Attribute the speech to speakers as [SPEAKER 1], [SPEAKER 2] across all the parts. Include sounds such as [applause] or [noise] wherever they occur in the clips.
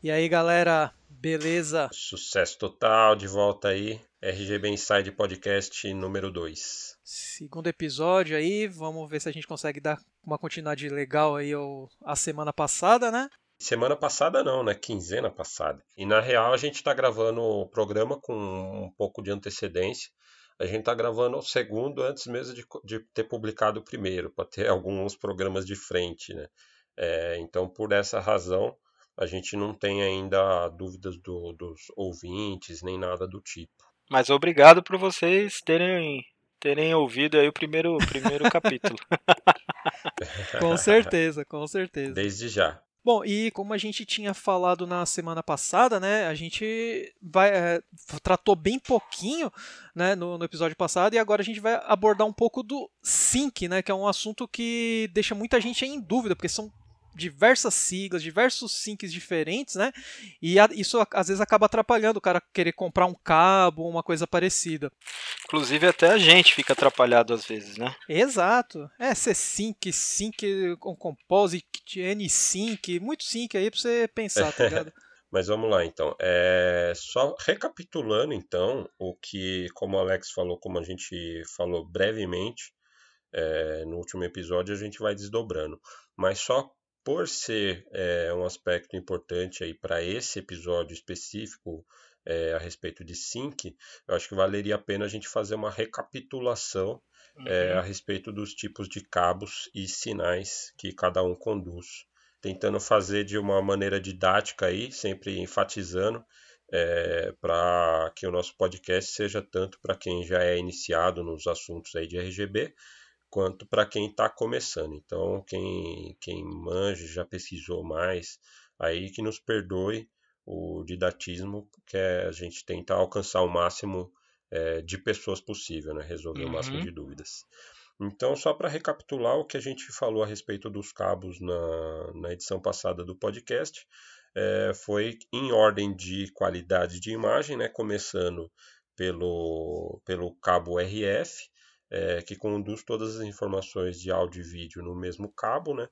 [SPEAKER 1] E aí, galera, beleza?
[SPEAKER 2] Sucesso total, de volta aí. RGB Inside Podcast número 2.
[SPEAKER 1] Segundo episódio aí, vamos ver se a gente consegue dar uma continuidade legal aí ao, a semana passada, né?
[SPEAKER 2] Semana passada não, né? Quinzena passada. E na real a gente está gravando o programa com um pouco de antecedência. A gente está gravando o segundo antes mesmo de, de ter publicado o primeiro, para ter [laughs] alguns programas de frente, né? É, então, por essa razão, a gente não tem ainda dúvidas do, dos ouvintes, nem nada do tipo.
[SPEAKER 3] Mas obrigado por vocês terem, terem ouvido aí o primeiro, primeiro [laughs] capítulo.
[SPEAKER 1] com certeza, com certeza.
[SPEAKER 2] Desde já.
[SPEAKER 1] Bom, e como a gente tinha falado na semana passada, né, a gente vai, é, tratou bem pouquinho né, no, no, episódio passado e agora a gente vai abordar um pouco do sync, né, que é um assunto que deixa muita gente em dúvida, porque são diversas siglas, diversos syncs diferentes, né? E a, isso às vezes acaba atrapalhando o cara querer comprar um cabo ou uma coisa parecida.
[SPEAKER 3] Inclusive até a gente fica atrapalhado às vezes, né?
[SPEAKER 1] Exato. É, ser sync, sync com composite, N-sync, muito sync aí pra você pensar, tá [laughs] ligado?
[SPEAKER 2] Mas vamos lá, então. É, só recapitulando, então, o que, como o Alex falou, como a gente falou brevemente é, no último episódio, a gente vai desdobrando. Mas só por ser é, um aspecto importante aí para esse episódio específico é, a respeito de sync, eu acho que valeria a pena a gente fazer uma recapitulação é, a respeito dos tipos de cabos e sinais que cada um conduz, tentando fazer de uma maneira didática aí, sempre enfatizando é, para que o nosso podcast seja tanto para quem já é iniciado nos assuntos aí de RGB, quanto para quem está começando. Então, quem, quem manja, já pesquisou mais, aí que nos perdoe o didatismo, que é a gente tentar alcançar o máximo é, de pessoas possível, né? resolver uhum. o máximo uhum. de dúvidas. Então, só para recapitular o que a gente falou a respeito dos cabos na, na edição passada do podcast, é, foi em ordem de qualidade de imagem, né? começando pelo, pelo cabo RF, é, que conduz todas as informações de áudio e vídeo no mesmo cabo, né?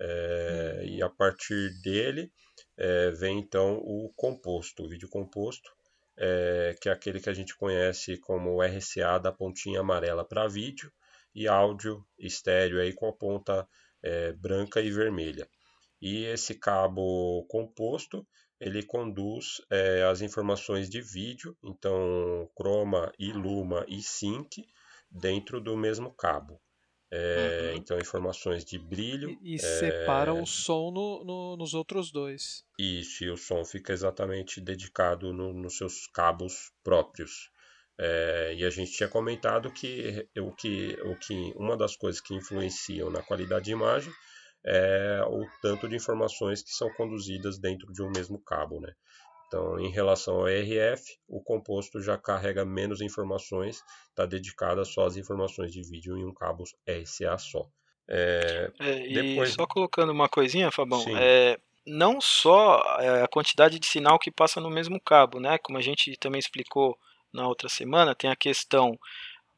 [SPEAKER 2] É, uhum. E a partir dele é, vem então o composto, o vídeo composto, é, que é aquele que a gente conhece como RCA da pontinha amarela para vídeo e áudio estéreo aí com a ponta é, branca e vermelha. E esse cabo composto ele conduz é, as informações de vídeo, então chroma e luma e sync, dentro do mesmo cabo. É, uhum. Então, informações de brilho.
[SPEAKER 1] E, e é... separa o som no, no, nos outros dois.
[SPEAKER 2] Isso, e o som fica exatamente dedicado no, nos seus cabos próprios. É, e a gente tinha comentado que o, que o que uma das coisas que influenciam na qualidade de imagem é o tanto de informações que são conduzidas dentro de um mesmo cabo, né? Então, em relação ao RF, o composto já carrega menos informações, está dedicado só às informações de vídeo em um cabo RCA só.
[SPEAKER 3] É, é, e depois... só colocando uma coisinha, Fabão, é, não só é, a quantidade de sinal que passa no mesmo cabo, né? Como a gente também explicou na outra semana, tem a questão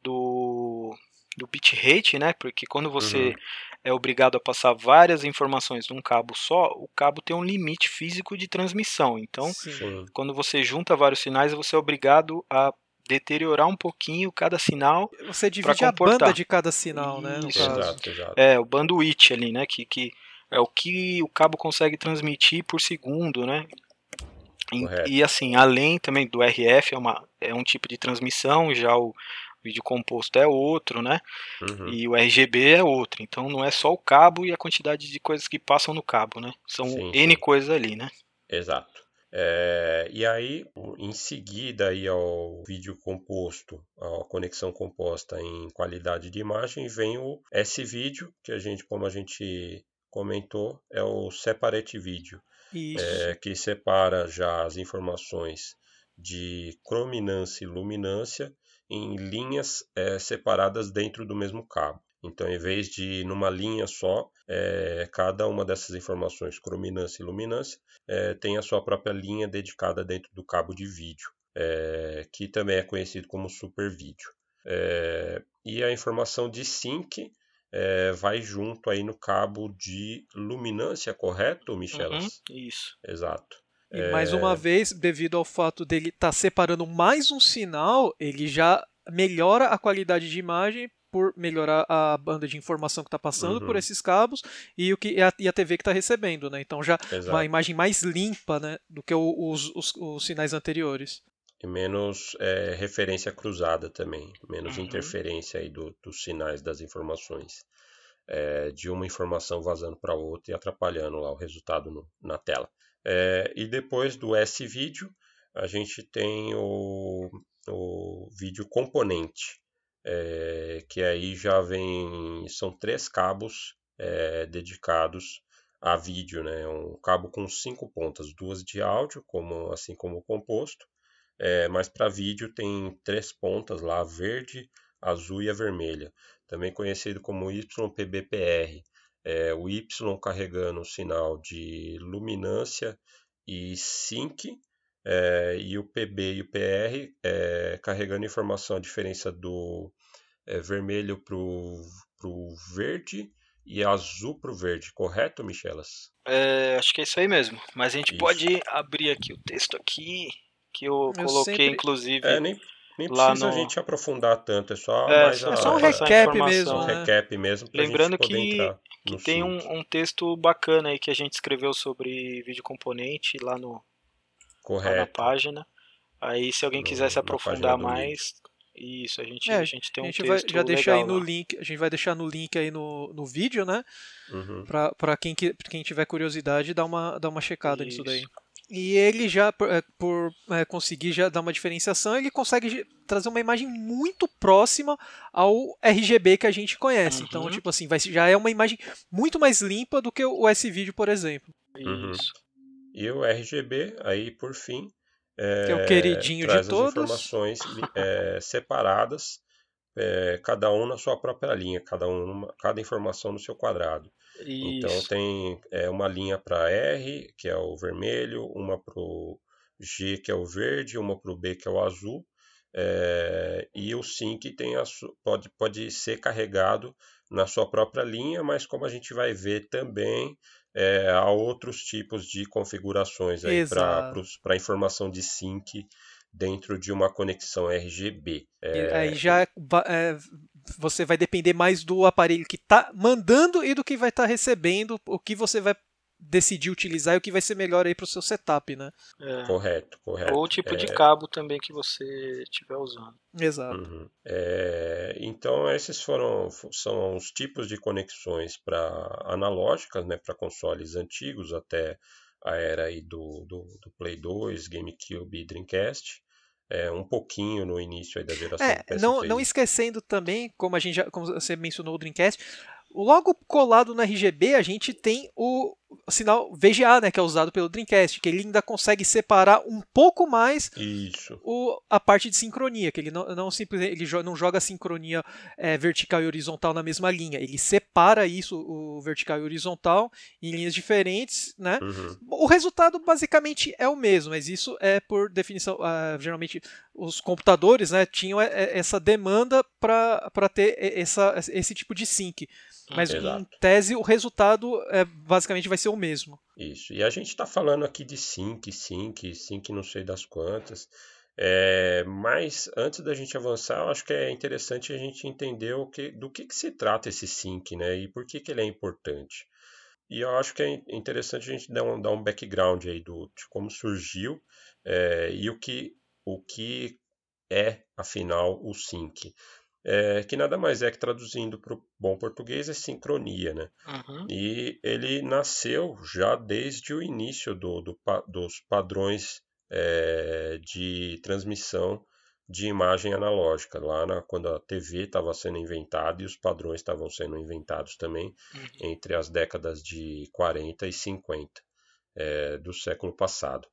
[SPEAKER 3] do, do bitrate, né? Porque quando você uhum é obrigado a passar várias informações num cabo só, o cabo tem um limite físico de transmissão. Então, Sim. quando você junta vários sinais, você é obrigado a deteriorar um pouquinho cada sinal.
[SPEAKER 1] Você divide a banda de cada sinal, né?
[SPEAKER 2] Isso. Exato, exato.
[SPEAKER 3] É, o bandwidth ali, né? Que, que é o que o cabo consegue transmitir por segundo, né? E, e, assim, além também do RF, é, uma, é um tipo de transmissão, já o, vídeo composto é outro, né? Uhum. E o RGB é outro. Então não é só o cabo e a quantidade de coisas que passam no cabo, né? São sim, N sim. coisas ali, né?
[SPEAKER 2] Exato. É, e aí, em seguida aí ao vídeo composto, a conexão composta em qualidade de imagem, vem o S-Vídeo, que a gente, como a gente comentou, é o Separate Video, é, que separa já as informações de crominância e luminância em linhas é, separadas dentro do mesmo cabo. Então, em vez de numa linha só, é, cada uma dessas informações, crominância e luminância, é, tem a sua própria linha dedicada dentro do cabo de vídeo, que também é conhecido como super vídeo. E a informação de sync é, vai junto aí no cabo de luminância, correto, Michelas?
[SPEAKER 3] Uhum, isso.
[SPEAKER 2] Exato.
[SPEAKER 1] E é... mais uma vez, devido ao fato dele estar tá separando mais um sinal, ele já melhora a qualidade de imagem por melhorar a banda de informação que está passando uhum. por esses cabos e o que a, e a TV que está recebendo, né? Então já Exato. uma imagem mais limpa, né, do que o, os, os, os, sinais anteriores.
[SPEAKER 2] E menos é, referência cruzada também, menos uhum. interferência aí do, dos sinais das informações. É, de uma informação vazando para outra e atrapalhando lá o resultado no, na tela. É, e depois do S-Vídeo, a gente tem o, o vídeo componente, é, que aí já vem, são três cabos é, dedicados a vídeo, né? Um cabo com cinco pontas, duas de áudio, como assim como o composto, é, mas para vídeo tem três pontas lá, a verde, azul e a vermelha, também conhecido como YPBPR. É, o Y carregando o sinal de luminância e sync, é, e o PB e o PR é, carregando informação, a diferença do é, vermelho para o verde e azul para o verde, correto, Michelas?
[SPEAKER 3] É, acho que é isso aí mesmo. Mas a gente isso. pode abrir aqui o texto aqui, que eu, eu coloquei, sempre... inclusive.
[SPEAKER 2] É, nem, nem precisa a gente aprofundar tanto, é só, é,
[SPEAKER 1] só, a, só um recap mesmo. Um
[SPEAKER 2] né? recap mesmo
[SPEAKER 3] Lembrando que, que tem um, um, texto bacana aí que a gente escreveu sobre vídeo componente lá no, Correto. na página. Aí se alguém quiser se aprofundar mais, isso, a gente, é, a gente tem um a gente vai já
[SPEAKER 1] deixar aí no lá. link, a gente vai deixar no link aí no, no vídeo, né? Uhum. Para quem, quem tiver curiosidade, dar uma, dar uma checada isso. nisso daí. E ele já, por, é, por é, conseguir já dar uma diferenciação, ele consegue trazer uma imagem muito próxima ao RGB que a gente conhece. Então, uhum. Então, tipo assim, vai, já é uma imagem muito mais limpa do que o S-Video, por exemplo.
[SPEAKER 2] Uhum. Isso. E o RGB, aí por fim, é,
[SPEAKER 1] que é o queridinho
[SPEAKER 2] traz
[SPEAKER 1] de todos.
[SPEAKER 2] informações é, separadas, é, cada um na sua própria linha, cada, um, cada informação no seu quadrado. Então, Isso. Então tem é, uma linha para R, que é o vermelho, uma para o G, que é o verde, uma para o B, que é o azul. É, e o sync tem a, pode, pode ser carregado na sua própria linha, mas como a gente vai ver também, é, há outros tipos de configurações para informação de sync dentro de uma conexão RGB.
[SPEAKER 1] É... Aí já é, você vai depender mais do aparelho que está mandando e do que vai estar tá recebendo, o que você vai decidir utilizar e o que vai ser melhor aí para o seu setup, né?
[SPEAKER 2] É. Correto, correto.
[SPEAKER 3] Ou o tipo é... de cabo também que você estiver usando.
[SPEAKER 1] Exato.
[SPEAKER 2] Uhum. É... Então esses foram são os tipos de conexões para analógicas, né, para consoles antigos até a era aí do, do, do Play 2, GameCube e Dreamcast. É, um pouquinho no início da geração. É,
[SPEAKER 1] não, não esquecendo também, como a gente já, como você mencionou o Dreamcast, logo colado no RGB a gente tem o sinal VGA, né, que é usado pelo Dreamcast, que ele ainda consegue separar um pouco mais o, a parte de sincronia, que ele não, não simplesmente ele não joga a sincronia é, vertical e horizontal na mesma linha, ele separa isso, o vertical e horizontal, em linhas diferentes, né? Uhum. O resultado basicamente é o mesmo, mas isso é por definição, uh, geralmente os computadores, né, tinham essa demanda para ter essa, esse tipo de sync. Mas Exato. em tese o resultado é, basicamente vai ser o mesmo.
[SPEAKER 2] Isso. E a gente está falando aqui de sync, sync, sync não sei das quantas. É, mas antes da gente avançar, eu acho que é interessante a gente entender o que, do que, que se trata esse sync, né? E por que, que ele é importante. E eu acho que é interessante a gente dar um, dar um background aí do, de como surgiu é, e o que, o que é, afinal, o sync é, que nada mais é que traduzindo para o bom português é sincronia, né? Uhum. E ele nasceu já desde o início do, do dos padrões é, de transmissão de imagem analógica, lá na, quando a TV estava sendo inventada e os padrões estavam sendo inventados também, uhum. entre as décadas de 40 e 50 é, do século passado.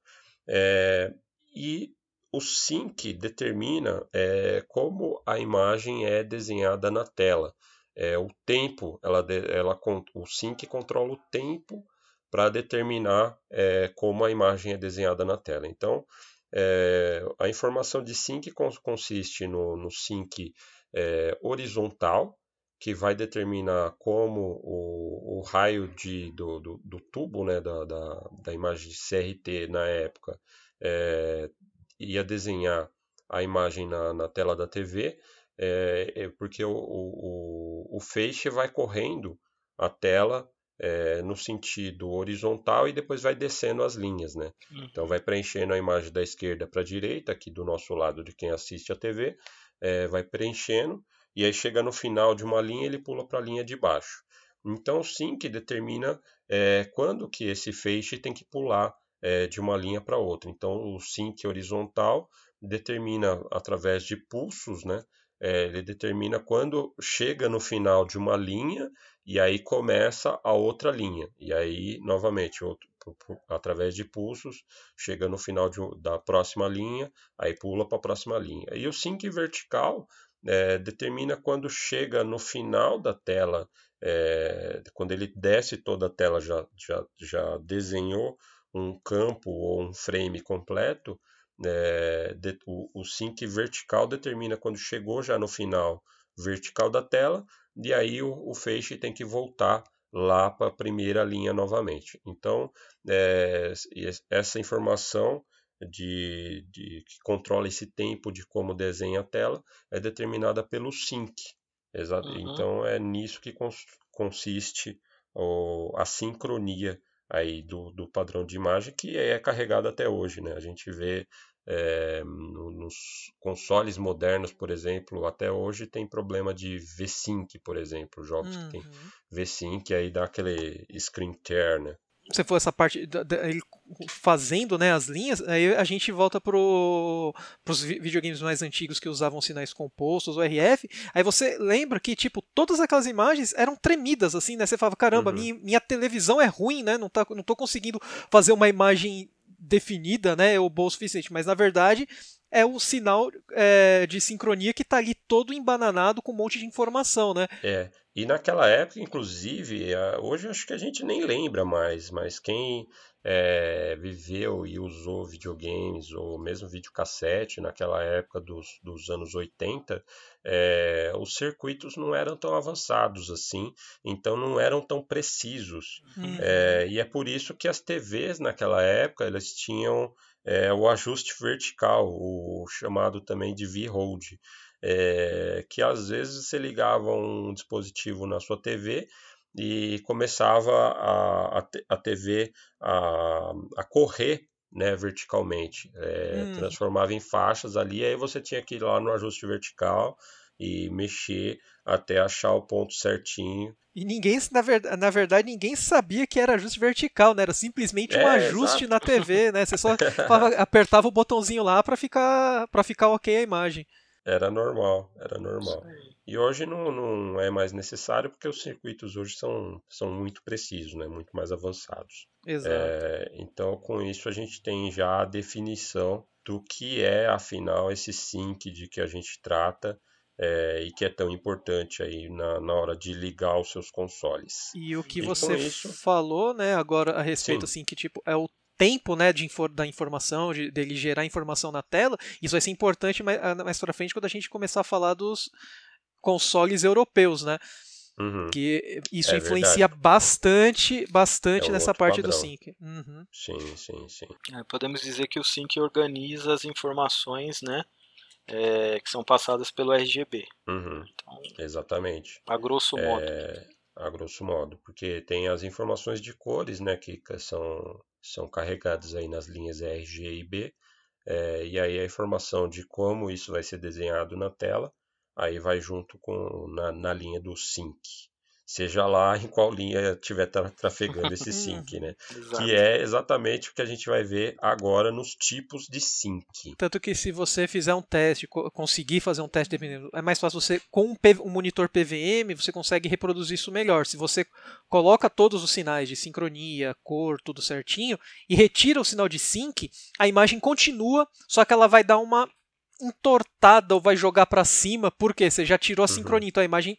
[SPEAKER 2] É, e o sync determina é, como a imagem é desenhada na tela. É, o tempo, ela, ela, o sync controla o tempo para determinar é, como a imagem é desenhada na tela. Então, é, a informação de sync consiste no, no sync é, horizontal, que vai determinar como o, o raio de, do, do, do tubo né, da, da, da, imagem de CRT na época é, ia desenhar a imagem na, na tela da TV, é, é porque o, o, o feixe vai correndo a tela é, no sentido horizontal e depois vai descendo as linhas, né? Uhum. Então vai preenchendo a imagem da esquerda para a direita, aqui do nosso lado de quem assiste a TV, é, vai preenchendo e aí chega no final de uma linha ele pula para a linha de baixo. Então sim que determina é, quando que esse feixe tem que pular é, de uma linha para outra. Então o sync horizontal determina através de pulsos, né? É, ele determina quando chega no final de uma linha e aí começa a outra linha. E aí, novamente, outro, através de pulsos, chega no final de, da próxima linha, aí pula para a próxima linha. E o sync vertical é, determina quando chega no final da tela, é, quando ele desce toda a tela, já, já, já desenhou um campo ou um frame completo, é, de, o, o sync vertical determina quando chegou já no final vertical da tela, e aí o, o feixe tem que voltar lá para a primeira linha novamente. Então, é, essa informação de, de, que controla esse tempo de como desenha a tela é determinada pelo sync. Exato. Uhum. Então, é nisso que cons consiste o, a sincronia aí do, do padrão de imagem que é carregado até hoje, né? A gente vê é, no, nos consoles modernos, por exemplo, até hoje tem problema de V-Sync, por exemplo, jogos uhum. que tem uhum. V-Sync aí dá aquele screen tear, né?
[SPEAKER 1] Você for essa parte fazendo né, as linhas, aí a gente volta para os videogames mais antigos que usavam sinais compostos, o RF. Aí você lembra que tipo todas aquelas imagens eram tremidas assim, né? Você falava caramba, uhum. minha, minha televisão é ruim, né? Não tá, não tô conseguindo fazer uma imagem definida, né, ou boa o suficiente, mas na verdade é o sinal é, de sincronia que está ali todo embananado com um monte de informação, né?
[SPEAKER 2] É. E naquela época, inclusive, hoje acho que a gente nem lembra mais, mas quem é, viveu e usou videogames ou mesmo videocassete naquela época dos, dos anos 80, é, os circuitos não eram tão avançados assim, então não eram tão precisos. Uhum. É, e é por isso que as TVs naquela época elas tinham é, o ajuste vertical, o chamado também de V-Hold é, que às vezes você ligava um dispositivo na sua TV e começava a, a, a TV a, a correr né, verticalmente, é, hum. transformava em faixas ali, aí você tinha que ir lá no ajuste vertical e mexer até achar o ponto certinho.
[SPEAKER 1] E ninguém, na verdade, na verdade, ninguém sabia que era ajuste vertical, né? Era simplesmente um é, ajuste exato. na TV, né? Você só [laughs] apertava o botãozinho lá para ficar para ficar ok a imagem.
[SPEAKER 2] Era normal, era normal. E hoje não, não é mais necessário porque os circuitos hoje são, são muito precisos, né? muito mais avançados.
[SPEAKER 1] Exato.
[SPEAKER 2] É, então, com isso, a gente tem já a definição do que é, afinal, esse sync de que a gente trata é, e que é tão importante aí na, na hora de ligar os seus consoles.
[SPEAKER 1] E o que e você isso... falou, né, agora a respeito, Sim. assim, que tipo, é o tempo né, de infor da informação, de, dele gerar informação na tela, isso vai ser importante mais, ah, mais para frente quando a gente começar a falar dos consoles europeus, né? Uhum. Que isso é influencia verdade. bastante, bastante é nessa parte padrão. do sync. Uhum.
[SPEAKER 2] Sim, sim, sim.
[SPEAKER 3] É, podemos dizer que o sync organiza as informações, né? É, que são passadas pelo RGB.
[SPEAKER 2] Uhum. Então, Exatamente.
[SPEAKER 3] A grosso modo.
[SPEAKER 2] É, a grosso modo, porque tem as informações de cores, né, que são são carregados aí nas linhas RG e B, é, e aí a informação de como isso vai ser desenhado na tela, aí vai junto com na, na linha do sync seja lá em qual linha estiver trafegando esse [laughs] sync, né? que é exatamente o que a gente vai ver agora nos tipos de sync.
[SPEAKER 1] Tanto que se você fizer um teste, conseguir fazer um teste dependendo, é mais fácil você com um, monitor PVM, você consegue reproduzir isso melhor. Se você coloca todos os sinais de sincronia, cor, tudo certinho e retira o sinal de sync, a imagem continua, só que ela vai dar uma entortada ou vai jogar para cima, porque você já tirou a uhum. sincronia, então a imagem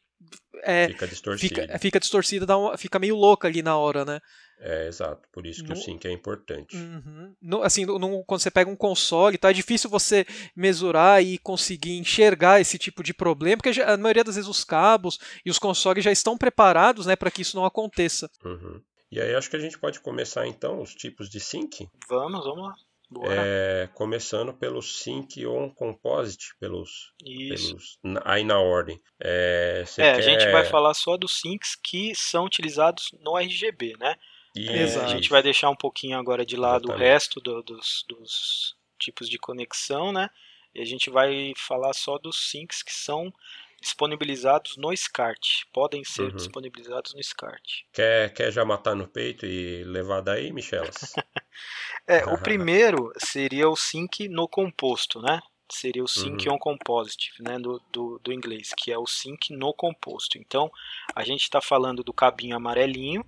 [SPEAKER 1] é, fica distorcida. Fica, fica distorcida, uma, fica meio louca ali na hora, né?
[SPEAKER 2] É, exato. Por isso que no, o sync é importante.
[SPEAKER 1] Uhum. No, assim, no, quando você pega um console, tá, é difícil você mesurar e conseguir enxergar esse tipo de problema, porque já, a maioria das vezes os cabos e os consoles já estão preparados né, para que isso não aconteça.
[SPEAKER 2] Uhum. E aí acho que a gente pode começar então os tipos de sync.
[SPEAKER 3] Vamos, vamos lá.
[SPEAKER 2] É, começando pelo Sync on Composite, pelos, pelos aí na ordem. É,
[SPEAKER 3] é quer... a gente vai falar só dos syncs que são utilizados no RGB, né? É, a gente vai deixar um pouquinho agora de lado Exatamente. o resto do, dos, dos tipos de conexão, né? E a gente vai falar só dos syncs que são disponibilizados no SCART. Podem ser uhum. disponibilizados no SCART.
[SPEAKER 2] Quer, quer já matar no peito e levar daí, Michelas? [laughs]
[SPEAKER 3] é, o [laughs] primeiro seria o sync no composto, né? Seria o sync uhum. on composite, né, do, do, do, inglês, que é o sync no composto. Então, a gente está falando do cabinho amarelinho,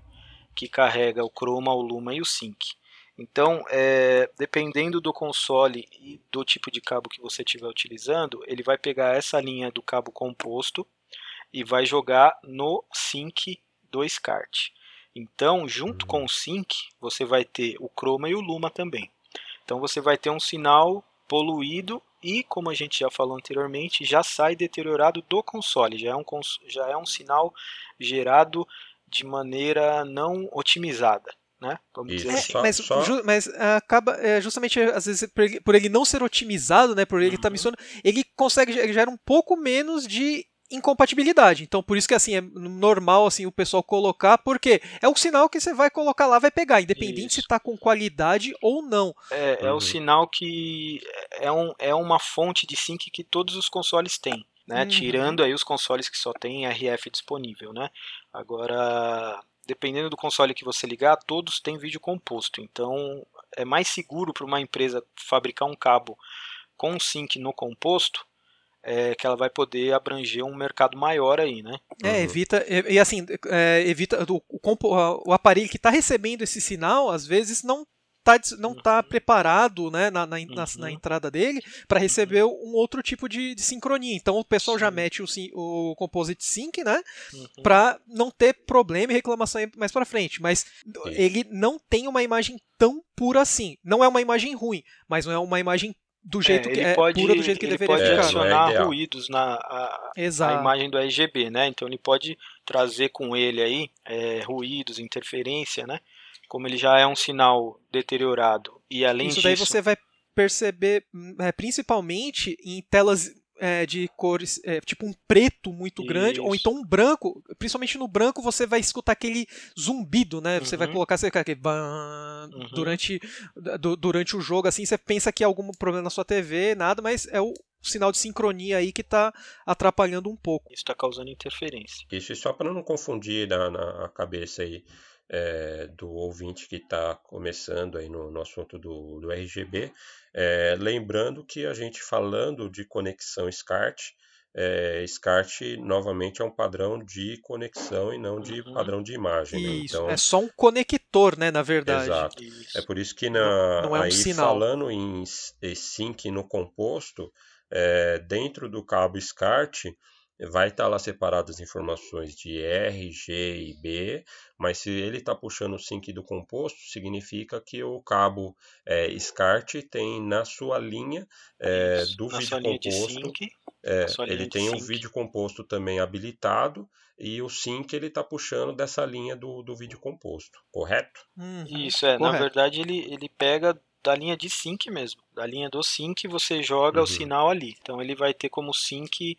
[SPEAKER 3] que carrega o chroma, o luma e o sync. Então, é, dependendo do console e do tipo de cabo que você estiver utilizando, ele vai pegar essa linha do cabo composto e vai jogar no sync do SCART. Então, junto com o sync, você vai ter o chroma e o luma também. Então, você vai ter um sinal poluído e, como a gente já falou anteriormente, já sai deteriorado do console. Já é um, já é um sinal gerado de maneira não otimizada né?
[SPEAKER 1] Vamos Isso, dizer assim. É, mas, só... Ju, mas uh, acaba é, justamente às vezes por ele, por ele, não ser otimizado, né? Por ele estar tá uhum. tá misturando, ele consegue gera um pouco menos de incompatibilidade. Então, por isso que assim é normal assim o pessoal colocar, porque é o sinal que você vai colocar lá, vai pegar, independente isso. se está com qualidade ou não.
[SPEAKER 3] É, uhum. é o uhum. sinal que é, um, é uma fonte de sync que todos os consoles têm. Né, uhum. Tirando aí os consoles que só tem RF disponível, né? Agora, dependendo do console que você ligar, todos têm vídeo composto. Então é mais seguro para uma empresa fabricar um cabo com sync no composto é, que ela vai poder abranger um mercado maior aí, né?
[SPEAKER 1] É, uhum. evita e, assim é, evita o, o, o aparelho que está recebendo esse sinal às vezes não tá, não está uhum. preparado né, na, na, uhum. na entrada dele para receber um outro tipo de, de, sincronia. Então o pessoal Sim. já mete o, o Composite Sync né, uhum. para não ter problema e reclamação mais para frente. Mas Sim. ele não tem uma imagem tão pura assim. Não é uma imagem ruim, mas não é uma imagem do jeito é, que é pode, pura do jeito que
[SPEAKER 3] ele
[SPEAKER 1] deveria
[SPEAKER 3] pode ficar. adicionar é ruídos na a, a, imagem do RGB, né? Então ele pode trazer com ele aí é, ruídos, interferência, né? Como ele já é um sinal deteriorado e além
[SPEAKER 1] Isso
[SPEAKER 3] disso...
[SPEAKER 1] daí você vai perceber é, principalmente em telas é, de cores, é, tipo um preto muito grande, Isso. ou então um branco. Principalmente no branco você vai escutar aquele zumbido, né? Você vai uhum. colocar, você aquele uhum. durante, do, durante o jogo, assim, você pensa que é algum problema na sua TV, nada, mas é o sinal de sincronia aí que está atrapalhando um pouco.
[SPEAKER 3] Isso está causando interferência.
[SPEAKER 2] Isso, só para não confundir na, na cabeça aí é, do ouvinte que está começando aí no, no assunto do, do RGB. É, lembrando que a gente falando de conexão SCART, é, SCART novamente é um padrão de conexão e não de uhum. padrão de imagem.
[SPEAKER 1] Né? Isso, né? então, é só um conector, né, na verdade.
[SPEAKER 2] Exato. Isso. É por isso que na, não, não é um aí sinal. falando em sync no composto, é, dentro do cabo SCART, vai estar tá lá separadas as informações de R, G e B, mas se ele está puxando o sync do composto, significa que o cabo é, SCART tem na sua linha é, do na vídeo composto. É, ele tem o um vídeo composto também habilitado e o sync ele está puxando dessa linha do, do vídeo composto, correto?
[SPEAKER 3] Uhum, Isso é, correto. na verdade ele, ele pega da linha de sync mesmo, da linha do sync você joga uhum. o sinal ali, então ele vai ter como sync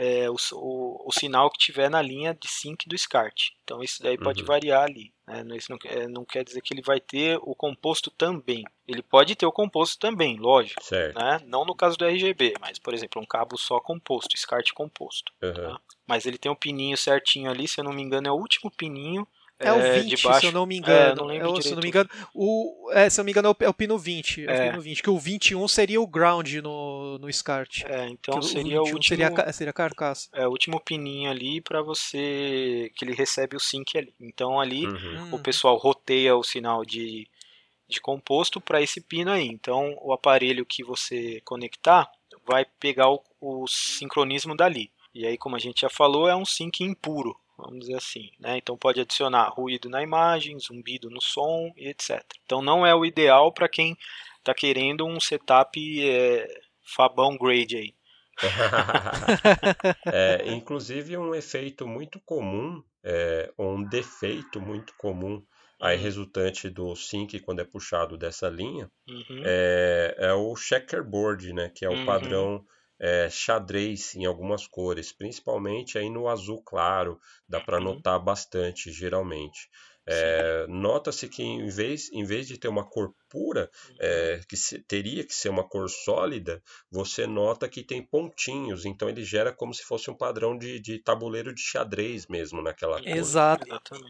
[SPEAKER 3] é, o, o, o, sinal que tiver na linha de sync do SCART. Então isso daí pode uhum. variar ali. Né? Isso não, é, não, quer dizer que ele vai ter o composto também. Ele pode ter o composto também, lógico. Né? Não no caso do RGB, mas por exemplo, um cabo só composto, SCART composto. Uhum. Tá? Mas ele tem um pininho certinho ali, se eu não me engano, é o último pininho
[SPEAKER 1] é o 20, é, se eu não me engano. É, não é, se eu não me engano, o, é, se eu não me engano, é o, é o pino 20. É. o pino 20. Que o 21 seria o ground no, no SCART.
[SPEAKER 3] É, então seria o, último.
[SPEAKER 1] Seria, seria a carcaça.
[SPEAKER 3] É, o último pininho ali para você. que ele recebe o sync ali. Então ali uhum. o pessoal roteia o sinal de, de composto para esse pino aí. Então o aparelho que você conectar vai pegar o, o sincronismo dali. E aí, como a gente já falou, é um sync impuro, vamos dizer assim. Né? Então pode adicionar ruído na imagem, zumbido no som e etc. Então não é o ideal para quem está querendo um setup é, Fabão grade aí. [laughs]
[SPEAKER 2] é, [laughs] inclusive um efeito muito comum, é, um defeito muito comum aí uhum. resultante do sync quando é puxado dessa linha uhum. é, é, o checkerboard, né, que é o uhum. padrão é, xadrez em algumas cores, principalmente aí no azul claro, dá para uhum. notar bastante geralmente. É, Nota-se que em vez, em vez de ter uma cor pura, é, que se, teria que ser uma cor sólida, você nota que tem pontinhos, então ele gera como se fosse um padrão de, de tabuleiro de xadrez mesmo naquela cor.
[SPEAKER 1] Exato.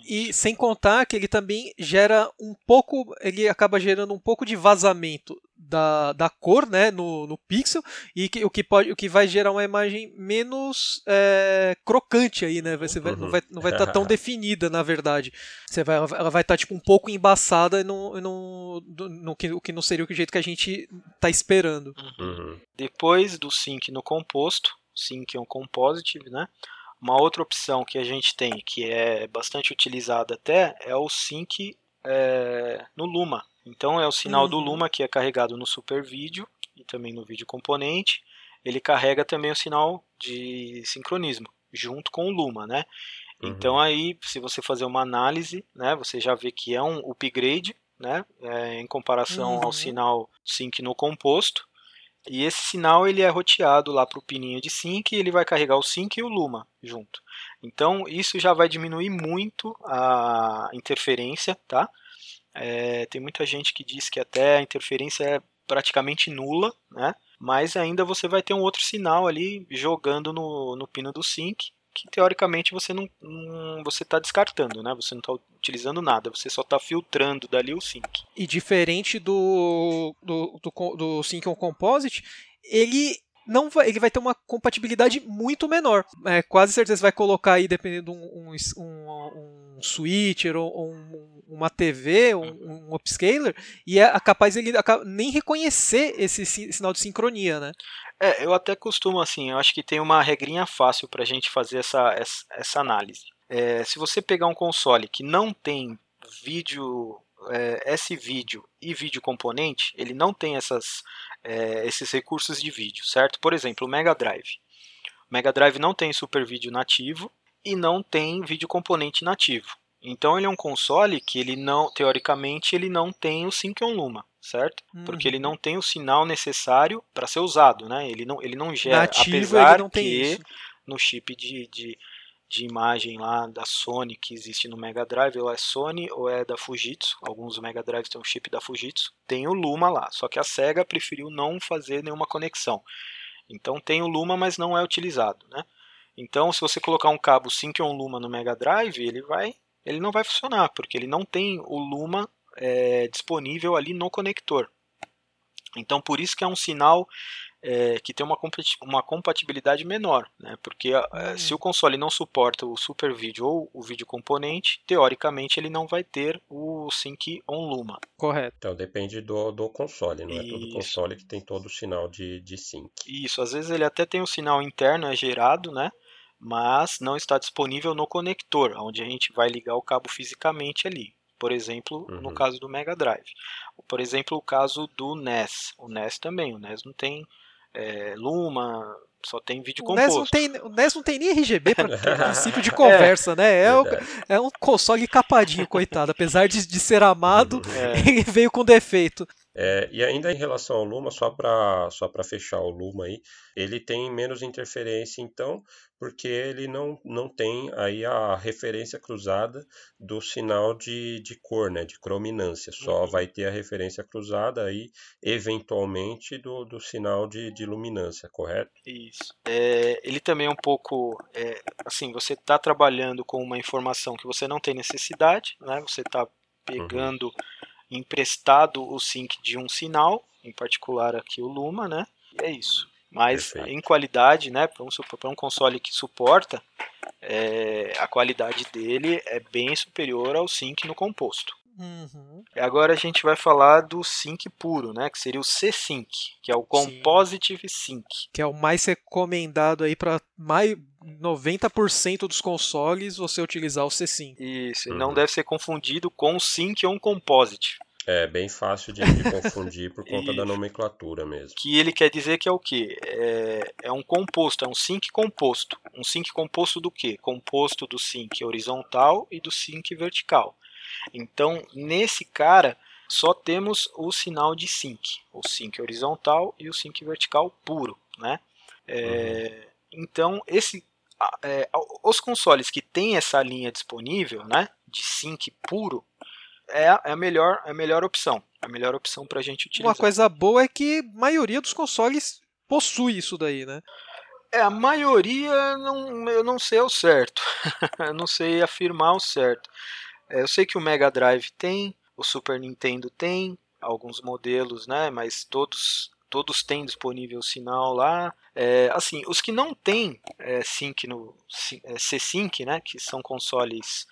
[SPEAKER 1] E sem contar que ele também gera um pouco, ele acaba gerando um pouco de vazamento da, da cor né, no, no pixel e que, o, que pode, o que vai gerar uma imagem menos é, crocante aí, né? Você vai, uhum. não vai não vai estar tá tão [laughs] definida, na verdade. Você vai, ela vai estar tá, tipo, um pouco embaçada no, no, no, no, que, o que não seria o jeito que a gente está esperando.
[SPEAKER 3] Uhum. Depois do sync no composto, sync on compositive, né? Uma outra opção que a gente tem, que é bastante utilizada até, é o sync é, no Luma. Então é o sinal uhum. do Luma que é carregado no Super Vídeo e também no vídeo componente. Ele carrega também o sinal de sincronismo junto com o Luma, né? Uhum. Então aí, se você fazer uma análise, né, você já vê que é um upgrade, né, é, em comparação uhum. ao sinal sync no composto. E esse sinal ele é roteado lá para o pininho de sync e ele vai carregar o sync e o Luma junto. Então isso já vai diminuir muito a interferência, tá? É, tem muita gente que diz que até a interferência é praticamente nula, né? mas ainda você vai ter um outro sinal ali jogando no, no pino do sync, que teoricamente você não, não você está descartando, né? Você não está utilizando nada, você só está filtrando dali o sync.
[SPEAKER 1] E diferente do do, do, do sync on composite, ele não vai, ele vai ter uma compatibilidade muito menor. É, quase certeza vai colocar aí, dependendo de um, um, um, um switcher ou um, uma TV, um, um upscaler, e é capaz ele nem reconhecer esse sinal de sincronia, né?
[SPEAKER 3] É, eu até costumo assim, eu acho que tem uma regrinha fácil para a gente fazer essa, essa, essa análise. É, se você pegar um console que não tem vídeo é, S-vídeo e vídeo componente, ele não tem essas é, esses recursos de vídeo, certo? Por exemplo, o Mega Drive. O Mega Drive não tem super vídeo nativo e não tem vídeo componente nativo. Então ele é um console que ele não, teoricamente, ele não tem o Sync on Luma, certo? Uhum. Porque ele não tem o sinal necessário para ser usado, né? Ele não, ele não gera, Nativo, apesar não que isso. no chip de, de de imagem lá da Sony que existe no Mega Drive, ou é Sony ou é da Fujitsu. Alguns Mega Drives têm um chip da Fujitsu. Tem o Luma lá, só que a Sega preferiu não fazer nenhuma conexão. Então tem o Luma, mas não é utilizado, né? Então, se você colocar um cabo Sync on Luma no Mega Drive, ele vai, ele não vai funcionar, porque ele não tem o Luma é, disponível ali no conector. Então, por isso que é um sinal é, que tem uma, uma compatibilidade menor, né? porque hum. se o console não suporta o Super Video ou o vídeo componente, teoricamente ele não vai ter o Sync on Luma.
[SPEAKER 1] Correto.
[SPEAKER 2] Então depende do, do console, não Isso. é todo console que tem todo o sinal de, de Sync.
[SPEAKER 3] Isso, às vezes ele até tem um sinal interno, é gerado, né? mas não está disponível no conector, onde a gente vai ligar o cabo fisicamente ali. Por exemplo, uhum. no caso do Mega Drive. Por exemplo, o caso do NES. O NES também, o NES não tem é, Luma, só tem vídeo composto.
[SPEAKER 1] O NES não tem, o NES não tem nem RGB para [laughs] princípio de conversa, é, né? É, o, é, um console capadinho, coitado. Apesar de, de ser amado, é. [laughs] ele veio com defeito.
[SPEAKER 2] É, e ainda em relação ao Luma, só para só fechar o Luma aí, ele tem menos interferência, então, porque ele não, não tem aí a referência cruzada do sinal de, de cor, né, de crominância. Só uhum. vai ter a referência cruzada aí, eventualmente, do, do sinal de, de luminância, correto?
[SPEAKER 3] Isso. É, ele também é um pouco, é, assim, você está trabalhando com uma informação que você não tem necessidade, né, você está pegando... Uhum emprestado o sync de um sinal, em particular aqui o Luma, né? E é isso. Mas Perfeito. em qualidade, né, para um console que suporta, é, a qualidade dele é bem superior ao sync no composto. Uhum. Agora a gente vai falar do sync puro, né? Que seria o C-Sync, que é o Compositive Sync.
[SPEAKER 1] Que é o mais recomendado aí para 90% dos consoles você utilizar o C5.
[SPEAKER 3] Isso, e uhum. não deve ser confundido com o Sync ou um Composite.
[SPEAKER 2] É bem fácil de, de confundir por [laughs] conta da nomenclatura mesmo.
[SPEAKER 3] Que ele quer dizer que é o quê? É, é um composto, é um sync composto. Um sync composto do quê? Composto do sync horizontal e do sync vertical. Então, nesse cara, só temos o sinal de sync, o sync horizontal e o sync vertical puro, né? É, uhum. Então, esse, é, os consoles que têm essa linha disponível, né, de sync puro, é, é a melhor, é a melhor opção. A melhor opção para a gente utilizar.
[SPEAKER 1] Uma coisa boa é que a maioria dos consoles possui isso daí, né?
[SPEAKER 3] É, a maioria não, eu não sei ao certo. [laughs] eu não sei afirmar o certo. É, eu sei que o Mega Drive tem, o Super Nintendo tem, alguns modelos, né? Mas todos todos têm disponível o sinal lá. É, assim, os que não têm é, sync no é, C-Sync, né, que são consoles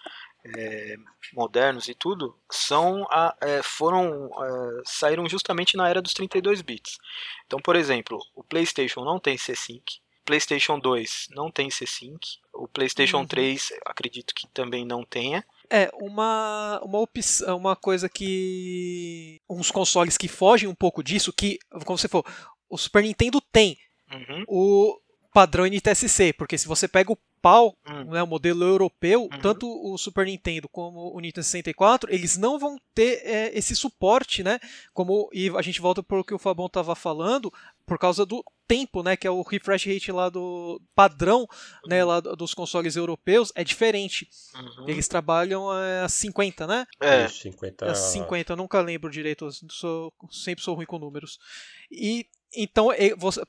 [SPEAKER 3] é, modernos e tudo, são a, é, foram é, saíram justamente na era dos 32 bits. Então, por exemplo, o PlayStation não tem C-Sync, PlayStation 2 não tem C-Sync, o PlayStation uhum. 3 acredito que também não tenha.
[SPEAKER 1] É, uma, uma opção, uma coisa que. uns consoles que fogem um pouco disso, que, como você for, o Super Nintendo tem uhum. o padrão NTSC, porque se você pega o pau, hum. né, o modelo europeu, uhum. tanto o Super Nintendo como o Nintendo 64, eles não vão ter é, esse suporte, né? Como e a gente volta para o que o Fabão estava falando, por causa do tempo, né, que é o refresh rate lá do padrão, uhum. né, lá dos consoles europeus, é diferente. Uhum. Eles trabalham a 50, né?
[SPEAKER 2] É, 50.
[SPEAKER 1] É 50, eu nunca lembro direito, sou, sempre sou ruim com números. E então,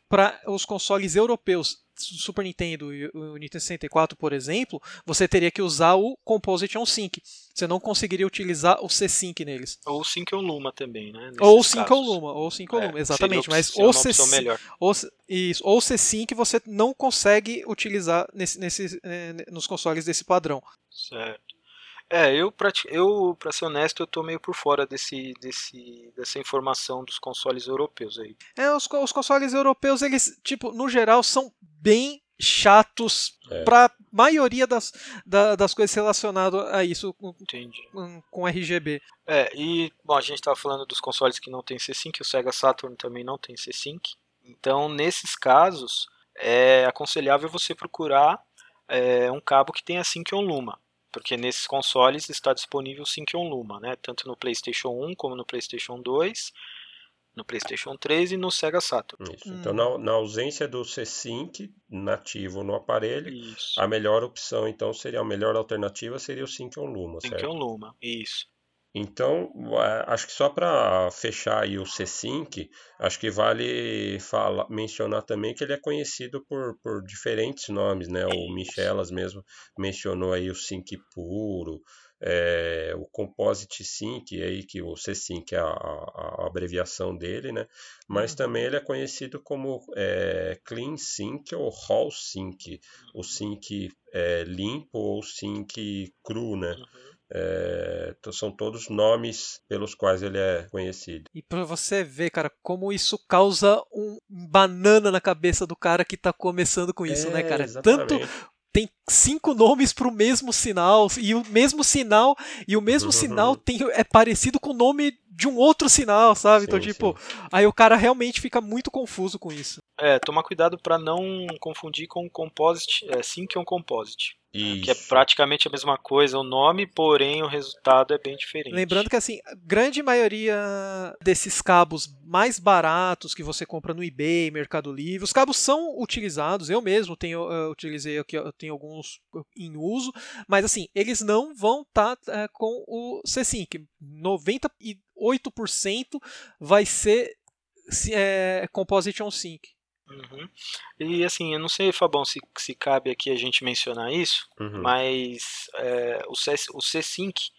[SPEAKER 1] para os consoles europeus Super Nintendo e o Nintendo 64, por exemplo, você teria que usar o Composite on Sync. Você não conseguiria utilizar o C-Sync neles.
[SPEAKER 3] Ou o Sync on Luma também, né?
[SPEAKER 1] ou o Sync on Luma, ou o Sync on é, Luma, exatamente. Mas ou C ou, isso, ou C-Sync você não consegue utilizar nesse, nesse, eh, nos consoles desse padrão.
[SPEAKER 3] Certo. É, eu, pra, eu, pra ser honesto, eu tô meio por fora desse, desse, dessa informação dos consoles europeus aí.
[SPEAKER 1] É, os, os consoles europeus, eles, tipo, no geral, são bem chatos é. para maioria das, da, das coisas relacionadas a isso com, com, com, RGB.
[SPEAKER 3] É, e bom, a gente estava falando dos consoles que não tem C-Sync, o Sega Saturn também não tem C-Sync. Então, nesses casos, é aconselhável você procurar é, um cabo que tenha Sync on Luma porque nesses consoles está disponível Sync on Luma, né? tanto no PlayStation 1 como no PlayStation 2, no PlayStation 3 e no Sega Saturn.
[SPEAKER 2] Isso. Então, na, na, ausência do C-Sync nativo no aparelho, isso. a melhor opção, então, seria a melhor alternativa seria o Sync on Luma,
[SPEAKER 3] Sync
[SPEAKER 2] certo?
[SPEAKER 3] on Luma, isso.
[SPEAKER 2] Então, acho que só para fechar aí o C-Sync, acho que vale fala, mencionar também que ele é conhecido por, por diferentes nomes, né? O Michelas mesmo mencionou aí o Sync puro, é, o Composite Sync, aí que o C-Sync é a, a, abreviação dele, né? Mas uhum. também ele é conhecido como é, Clean Sync ou Raw Sync, o Sync é, limpo ou Sync cru, né? Uhum. É, são todos nomes pelos quais ele é conhecido.
[SPEAKER 1] E para você ver, cara, como isso causa um banana na cabeça do cara que tá começando com isso, né, é, né, cara? Exatamente. Tanto tem cinco nomes para o mesmo sinal e o mesmo sinal e o mesmo sinal [laughs] tem, é parecido com o nome de um outro sinal, sabe? Então, sim, então, tipo, sim. aí o cara realmente fica muito confuso com isso.
[SPEAKER 3] É, tomar cuidado para não confundir com composite, é, sync on composite. Isso. Que é praticamente a mesma coisa o nome, porém o resultado é bem diferente.
[SPEAKER 1] Lembrando que assim, a grande maioria desses cabos mais baratos que você compra no eBay, Mercado Livre, os cabos são utilizados, eu mesmo tenho uh, utilizei aqui, eu tenho alguns em uso, mas assim, eles não vão estar tá, uh, com o C-Sync. 98% vai ser é, Composite on Sync.
[SPEAKER 3] Uhum. E assim, eu não sei, Fabão, se, se cabe aqui a gente mencionar isso, uhum. mas é, o, C, o C-Sync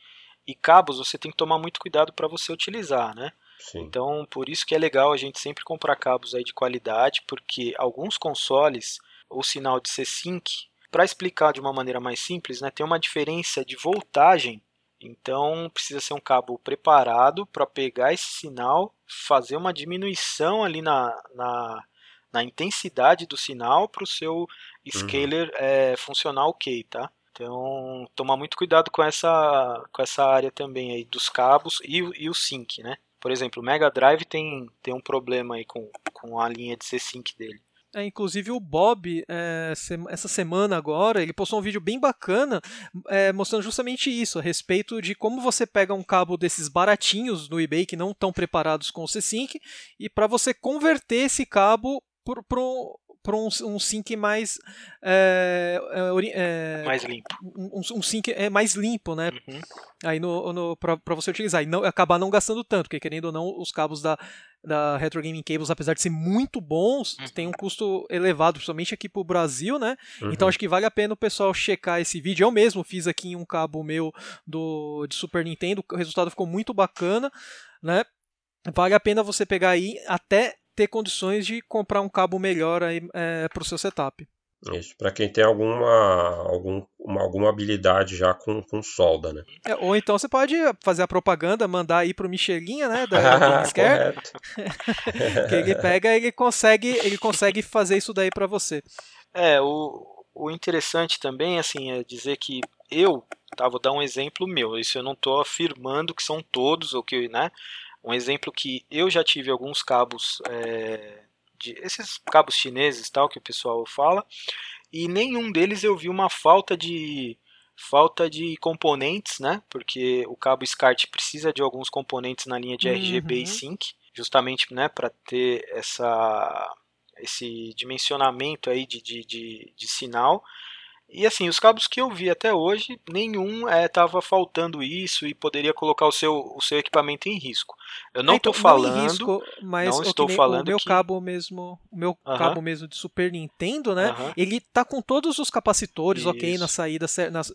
[SPEAKER 3] e cabos você tem que tomar muito cuidado para você utilizar, né? Sim. Então, por isso que é legal a gente sempre comprar cabos aí de qualidade, porque alguns consoles, o sinal de C-Sync, para explicar de uma maneira mais simples, né, tem uma diferença de voltagem então precisa ser um cabo preparado para pegar esse sinal, fazer uma diminuição ali na, na, na intensidade do sinal para o seu scaler uhum. é funcionar ok, tá? Então, tomar muito cuidado com essa, com essa área também aí dos cabos e, e o sync, né? Por exemplo, o Mega Drive tem, tem um problema aí com, com a linha de C-Sync dele.
[SPEAKER 1] É, inclusive o Bob, é, essa semana agora, ele postou um vídeo bem bacana é, mostrando justamente isso, a respeito de como você pega um cabo desses baratinhos no eBay que não estão preparados com o C-Sync e para você converter esse cabo para para um, um sync mais é,
[SPEAKER 3] é, mais limpo
[SPEAKER 1] um, um sync é mais limpo né uhum. aí no, no para você utilizar e não acabar não gastando tanto porque querendo ou não os cabos da da Retro Gaming Cables, apesar de ser muito bons, uhum. tem um custo elevado, principalmente aqui pro Brasil, né? Uhum. Então acho que vale a pena o pessoal checar esse vídeo. Eu mesmo fiz aqui um cabo meu do de Super Nintendo, o resultado ficou muito bacana, né? Vale a pena você pegar aí até ter condições de comprar um cabo melhor aí é, para o seu setup.
[SPEAKER 2] Isso, para quem tem alguma, algum, uma, alguma habilidade já com, com solda, né?
[SPEAKER 1] É, ou então você pode fazer a propaganda, mandar aí pro Michelinha, né, da [laughs] Gamescare, [laughs] que ele pega ele consegue, ele consegue fazer isso daí para você.
[SPEAKER 3] É, o, o interessante também, assim, é dizer que eu, tá, vou dar um exemplo meu, isso eu não estou afirmando que são todos, ou que, né, um exemplo que eu já tive alguns cabos, é, de, esses cabos chineses tal que o pessoal fala, e nenhum deles eu vi uma falta de falta de componentes, né? Porque o cabo SCART precisa de alguns componentes na linha de RGB uhum. e Sync, justamente, né, para ter essa esse dimensionamento aí de, de, de, de sinal e assim, os cabos que eu vi até hoje, nenhum estava é, faltando isso e poderia colocar o seu, o seu equipamento em risco. Eu não estou então, falando, não, risco,
[SPEAKER 1] mas não estou falando o meu que... cabo mesmo, o meu uh -huh. cabo mesmo de Super Nintendo, né? Uh -huh. Ele tá com todos os capacitores, isso. ok, na saída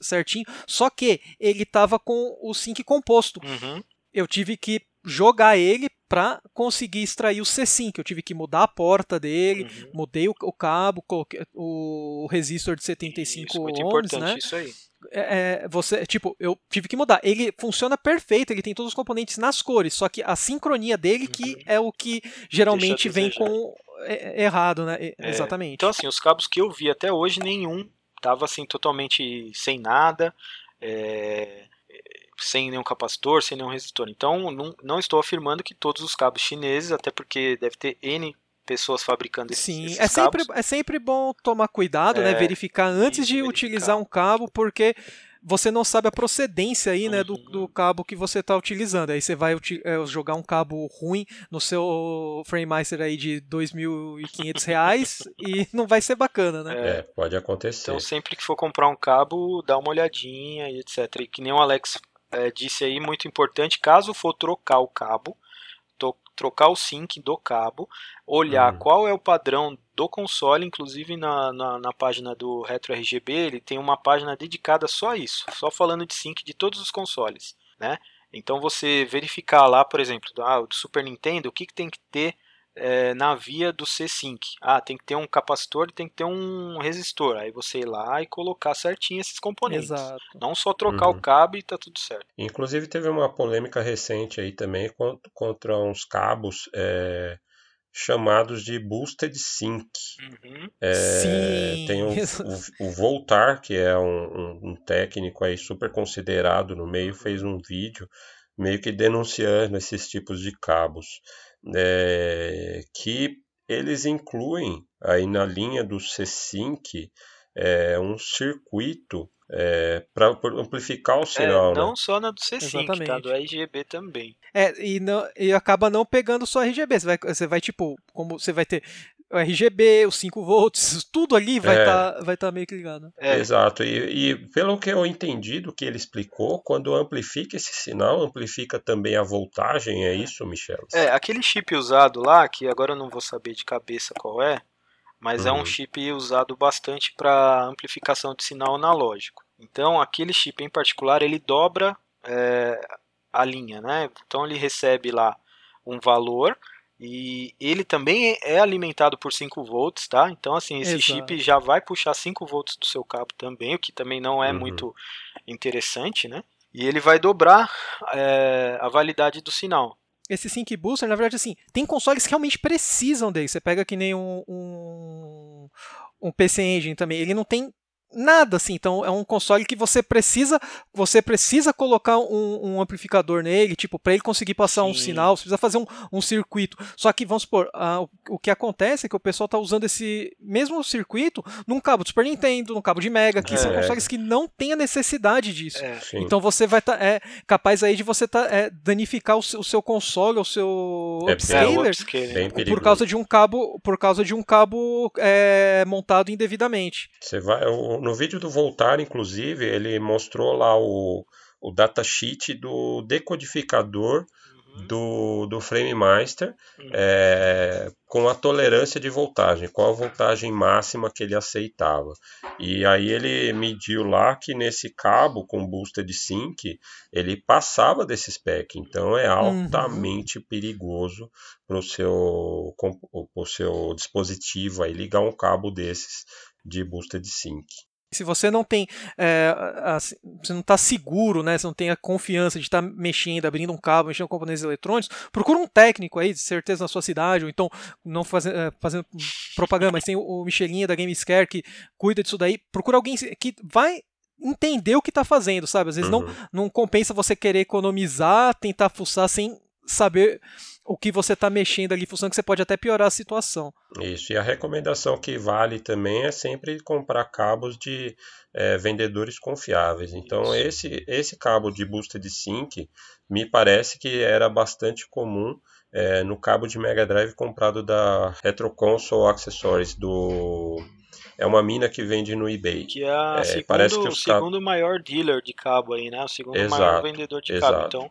[SPEAKER 1] certinho, só que ele tava com o sync composto. Uh uhum. -huh. Eu tive que jogar ele para conseguir extrair o C-Sync. Eu tive que mudar a porta dele, uhum. mudei o, o, cabo, o resistor de 75 isso, muito ohms, importante né?
[SPEAKER 3] Isso aí.
[SPEAKER 1] É, é, você, tipo, eu tive que mudar. Ele funciona perfeito, ele tem todos os componentes nas cores, só que a sincronia dele uhum. que é o que geralmente vem com é, errado, né? É, Exatamente.
[SPEAKER 3] Então assim, os cabos que eu vi até hoje nenhum tava assim totalmente sem nada. É, sem nenhum capacitor, sem nenhum resistor. Então, não, não estou afirmando que todos os cabos chineses, até porque deve ter N pessoas fabricando esses,
[SPEAKER 1] Sim,
[SPEAKER 3] esses
[SPEAKER 1] é sempre, é sempre bom tomar cuidado, né, é, né? Verificar antes de verificar. utilizar um cabo, porque você não sabe a procedência aí, né, do, do uhum. cabo que você está utilizando. Aí você vai é, jogar um cabo ruim no seu FrameMaster aí de R$ 2.500 [laughs] e não vai ser bacana, né?
[SPEAKER 2] É, pode acontecer.
[SPEAKER 3] Então sempre que for comprar um cabo, dá uma olhadinha e etc. E que nem o Alex é, disse aí, muito importante, caso for trocar o cabo, trocar o sync do cabo, olhar uhum. qual é o padrão do console, inclusive na, na, na, página do Retro RGB, ele tem uma página dedicada só a isso, só falando de sync de todos os consoles, né? Então você verificar lá, por exemplo, ah, do Super Nintendo, o que, que tem que ter é, na via do C-Sync. Ah, tem que ter um capacitor e tem que ter um resistor. Aí você ir lá e colocar certinho esses componentes. Exato. Não só trocar uhum. o cabo e tá tudo certo.
[SPEAKER 2] Inclusive teve uma polêmica recente aí também contra uns cabos é, chamados de Boosted Sync. Uhum. É, Sim. Tem o, o, o, Voltar, que é um, um, um técnico aí super considerado no meio, fez um vídeo meio que denunciando esses tipos de cabos é, que eles incluem aí na linha do C-Sync é, um circuito é, para amplificar o é, sinal.
[SPEAKER 3] É, não
[SPEAKER 2] né?
[SPEAKER 3] só na do C-Sync, tá? Do RGB também.
[SPEAKER 1] É, e, não, e acaba não pegando só RGB. Você vai, você vai tipo, como você vai ter o RGB, os 5 volts, [laughs] tudo ali vai estar é. tá, vai tá meio que ligado.
[SPEAKER 2] É. Exato, e, e, pelo que eu entendi do que ele explicou, quando amplifica esse sinal, amplifica também a voltagem, é isso, Michel?
[SPEAKER 3] É, aquele chip usado lá, que agora eu não vou saber de cabeça qual é, mas uhum. é um uhum. chip usado bastante para amplificação de sinal analógico. Então, aquele chip em particular, ele dobra é, a linha, né? Então, ele recebe lá um valor e ele também é alimentado por 5 volts, tá? Então, assim, esse Exato. chip já vai puxar 5 volts do seu cabo também, o que também não é uhum. muito interessante, né? E ele vai dobrar é, a validade do sinal.
[SPEAKER 1] Esse Sync Booster, na verdade, assim, tem consoles que realmente precisam dele. Você pega que nem um, um um PC Engine também, ele não tem nada assim. Então é um console que você precisa, você precisa colocar um, um amplificador nele, tipo, para ele conseguir passar Sim. um sinal, você precisa fazer um, um circuito. Só que vamos supor, o, o, que acontece é que o pessoal está usando esse mesmo circuito num cabo do Super Nintendo, num cabo de Mega, que é. são consoles que não têm a necessidade disso. É. Então você vai estar tá, é capaz aí de você tá, é, danificar o seu, o seu console, o seu é, upscaler, por causa de um cabo, por causa de um cabo é, montado indevidamente.
[SPEAKER 2] Você vai, no vídeo do Voltar, inclusive, ele mostrou lá o, o datasheet do decodificador uhum. do, do Frame Master uhum. é, com a tolerância de voltagem, qual a voltagem máxima que ele aceitava. E aí ele mediu lá que nesse cabo com booster de sync, ele passava desse spec, então é uhum. altamente uhum. perigoso para o seu, seu dispositivo aí ligar um cabo desses de booster de sync
[SPEAKER 1] se você não tem, é, você não está seguro, né, você não tem a confiança de estar tá mexendo, abrindo um cabo, mexendo com componentes eletrônicos, procura um técnico aí, de certeza na sua cidade, ou então, não faz, é, fazendo propaganda, mas tem o, o Michelinha da Gamescare que cuida disso daí, procura alguém que vai entender o que está fazendo, sabe? Às vezes uhum. não, não compensa você querer economizar, tentar fuçar sem saber o que você está mexendo ali funcionando, que você pode até piorar a situação.
[SPEAKER 2] Isso, e a recomendação que vale também é sempre comprar cabos de é, vendedores confiáveis. Então, esse, esse cabo de booster de sync me parece que era bastante comum é, no cabo de Mega Drive comprado da Retro Console Accessories do é uma mina que vende no eBay.
[SPEAKER 3] Que é, é segundo, parece que o segundo maior dealer de cabo aí, né? O segundo exato, maior vendedor de exato. cabo. Então,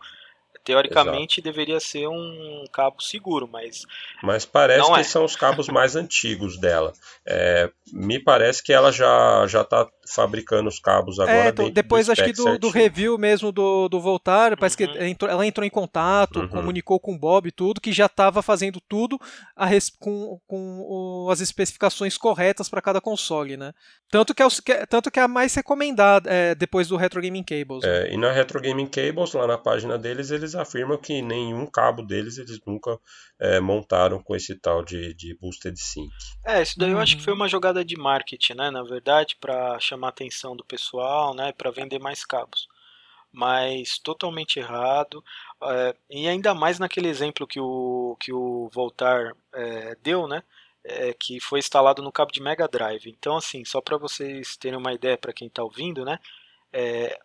[SPEAKER 3] Teoricamente Exato. deveria ser um cabo seguro, mas.
[SPEAKER 2] Mas parece que é. são os cabos mais [laughs] antigos dela. É, me parece que ela já já está fabricando os cabos agora. É, então,
[SPEAKER 1] depois acho que do, do, review mesmo do, do Voltar, parece uhum. que entrou, ela entrou em contato, uhum. comunicou com o Bob e tudo, que já estava fazendo tudo res, com, com o, as especificações corretas para cada console, né? Tanto que é, o, que, tanto que é a mais recomendada é, depois do Retro Gaming Cables.
[SPEAKER 2] Né? É, e na Retro Gaming Cables, lá na página deles, eles afirmam que nenhum cabo deles eles nunca é, montaram com esse tal de, de Boosted Sync.
[SPEAKER 3] É, isso daí eu acho que foi uhum. uma jogada de marketing, né? Na verdade, para chamar a atenção do pessoal, né? Para vender mais cabos. Mas totalmente errado. É, e ainda mais naquele exemplo que o, que o Voltar é, deu, né? É, que foi instalado no cabo de Mega Drive. Então, assim, só para vocês terem uma ideia para quem está ouvindo, né? É,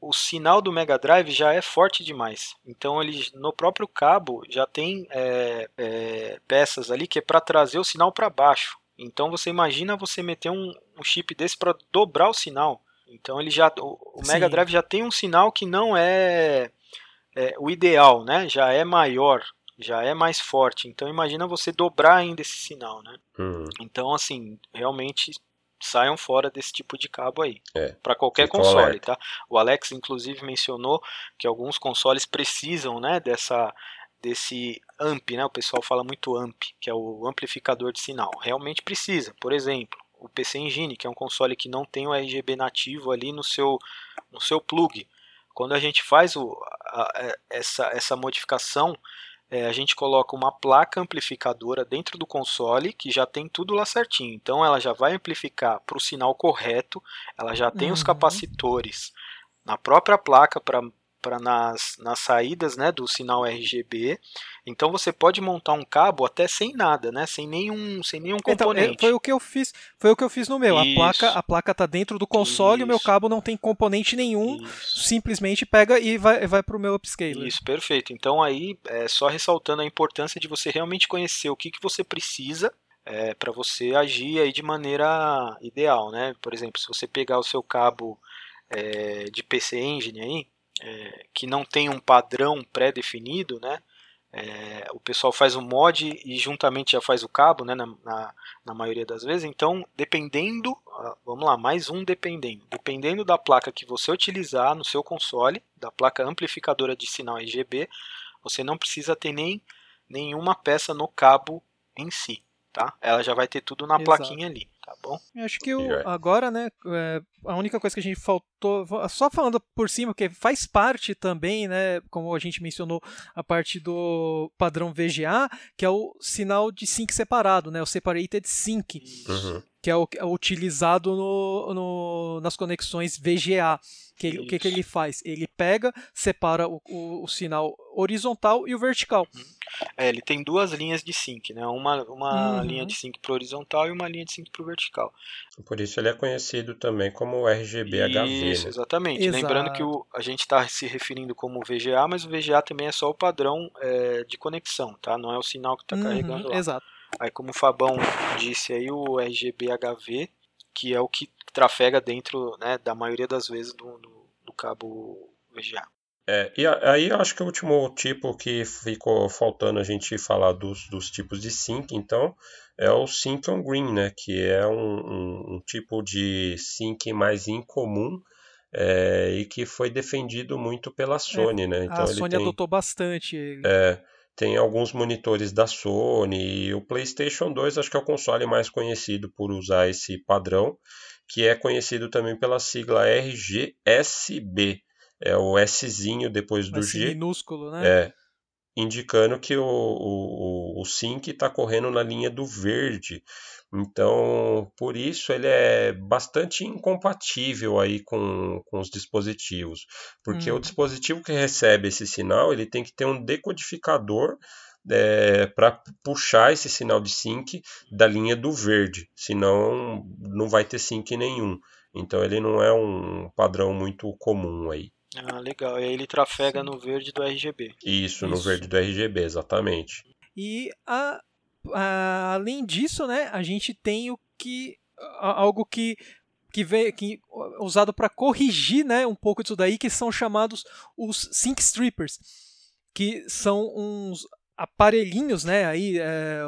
[SPEAKER 3] o sinal do Mega Drive já é forte demais. Então ele no próprio cabo já tem é, é, peças ali que é para trazer o sinal para baixo. Então você imagina você meter um, um chip desse para dobrar o sinal. Então ele já o, o Mega Drive já tem um sinal que não é, é, o ideal, né? Já é maior, já é mais forte. Então imagina você dobrar ainda esse sinal, né? Uhum. Então assim realmente saiam fora desse tipo de cabo aí. É, para qualquer console, tá? O Alex inclusive mencionou que alguns consoles precisam, né, dessa desse amp, né? O pessoal fala muito amp, que é o amplificador de sinal. Realmente precisa. Por exemplo, o PC Engine, que é um console que não tem o RGB nativo ali no seu no seu plug. Quando a gente faz o, a, essa, essa modificação, é, a gente coloca uma placa amplificadora dentro do console que já tem tudo lá certinho. Então ela já vai amplificar para o sinal correto, ela já tem uhum. os capacitores na própria placa para para nas, nas saídas né, do sinal RGB. Então você pode montar um cabo até sem nada, né? Sem nenhum, sem nenhum componente.
[SPEAKER 1] Então, foi o que eu fiz, foi o que eu fiz no meu. Isso. A placa, a placa tá dentro do console, Isso. o meu cabo não tem componente nenhum, Isso. simplesmente pega e vai, vai para o meu upscaler.
[SPEAKER 3] Isso, perfeito. Então aí é só ressaltando a importância de você realmente conhecer o que, que você precisa é, para você agir aí de maneira ideal, né? Por exemplo, se você pegar o seu cabo é, de PC Engine aí, é, que não tem um padrão pré-definido, né? É, o pessoal faz o mod e juntamente já faz o cabo, né, na, na, na, maioria das vezes. Então, dependendo, vamos lá, mais um dependendo. Dependendo da placa que você utilizar no seu console, da placa amplificadora de sinal RGB, você não precisa ter nem nenhuma peça no cabo em si, tá? Ela já vai ter tudo na Exato. plaquinha ali tá bom?
[SPEAKER 1] Eu acho que o, agora, né, é, a única coisa que a gente faltou, só falando por cima, que faz parte também, né, como a gente mencionou, a parte do padrão VGA, que é o sinal de sync separado, né, o separated sync.
[SPEAKER 2] Uhum.
[SPEAKER 1] Que é o, é utilizado no, no, nas conexões VGA. Que ele, o que, que ele faz? Ele pega, separa o, o, o sinal horizontal e o vertical.
[SPEAKER 3] Uhum. É, ele tem duas linhas de sync, né? Uma, uma uhum. linha de sync para horizontal e uma linha de sync para o vertical.
[SPEAKER 2] Por isso ele é conhecido também como RGB-HV.
[SPEAKER 3] Isso, né? exatamente. Exato. Lembrando que o, a gente está se referindo como VGA, mas o VGA também é só o padrão é, de conexão, tá? Não é o sinal que está uhum, carregando lá.
[SPEAKER 1] Exato.
[SPEAKER 3] Aí, como o Fabão disse aí, o RGB-HV, que é o que trafega dentro né, da maioria das vezes do, do, do cabo VGA.
[SPEAKER 2] É, e aí acho que o último tipo que ficou faltando a gente falar dos, dos tipos de sync, então, é o sync on green, né? Que é um, um, um tipo de sync mais incomum é, e que foi defendido muito pela é, Sony,
[SPEAKER 1] é,
[SPEAKER 2] né?
[SPEAKER 1] Então, a Sony tem, adotou bastante.
[SPEAKER 2] É, tem alguns monitores da Sony e o PlayStation 2 acho que é o console mais conhecido por usar esse padrão, que é conhecido também pela sigla RGSB. É o Szinho depois do
[SPEAKER 1] G. minúsculo, né?
[SPEAKER 2] É, indicando que o, o, o sync está correndo na linha do verde. Então, por isso ele é bastante incompatível aí com, com os dispositivos, porque hum. o dispositivo que recebe esse sinal ele tem que ter um decodificador é, para puxar esse sinal de sync da linha do verde, senão não vai ter sync nenhum. Então ele não é um padrão muito comum aí.
[SPEAKER 3] Ah, legal. E aí ele trafega Sim. no verde do RGB.
[SPEAKER 2] Isso, Isso, no verde do RGB, exatamente.
[SPEAKER 1] E a, a, além disso, né, a gente tem o que algo que que vem que usado para corrigir, né, um pouco disso daí, que são chamados os sync strippers, que são uns aparelhinhos, né, aí é,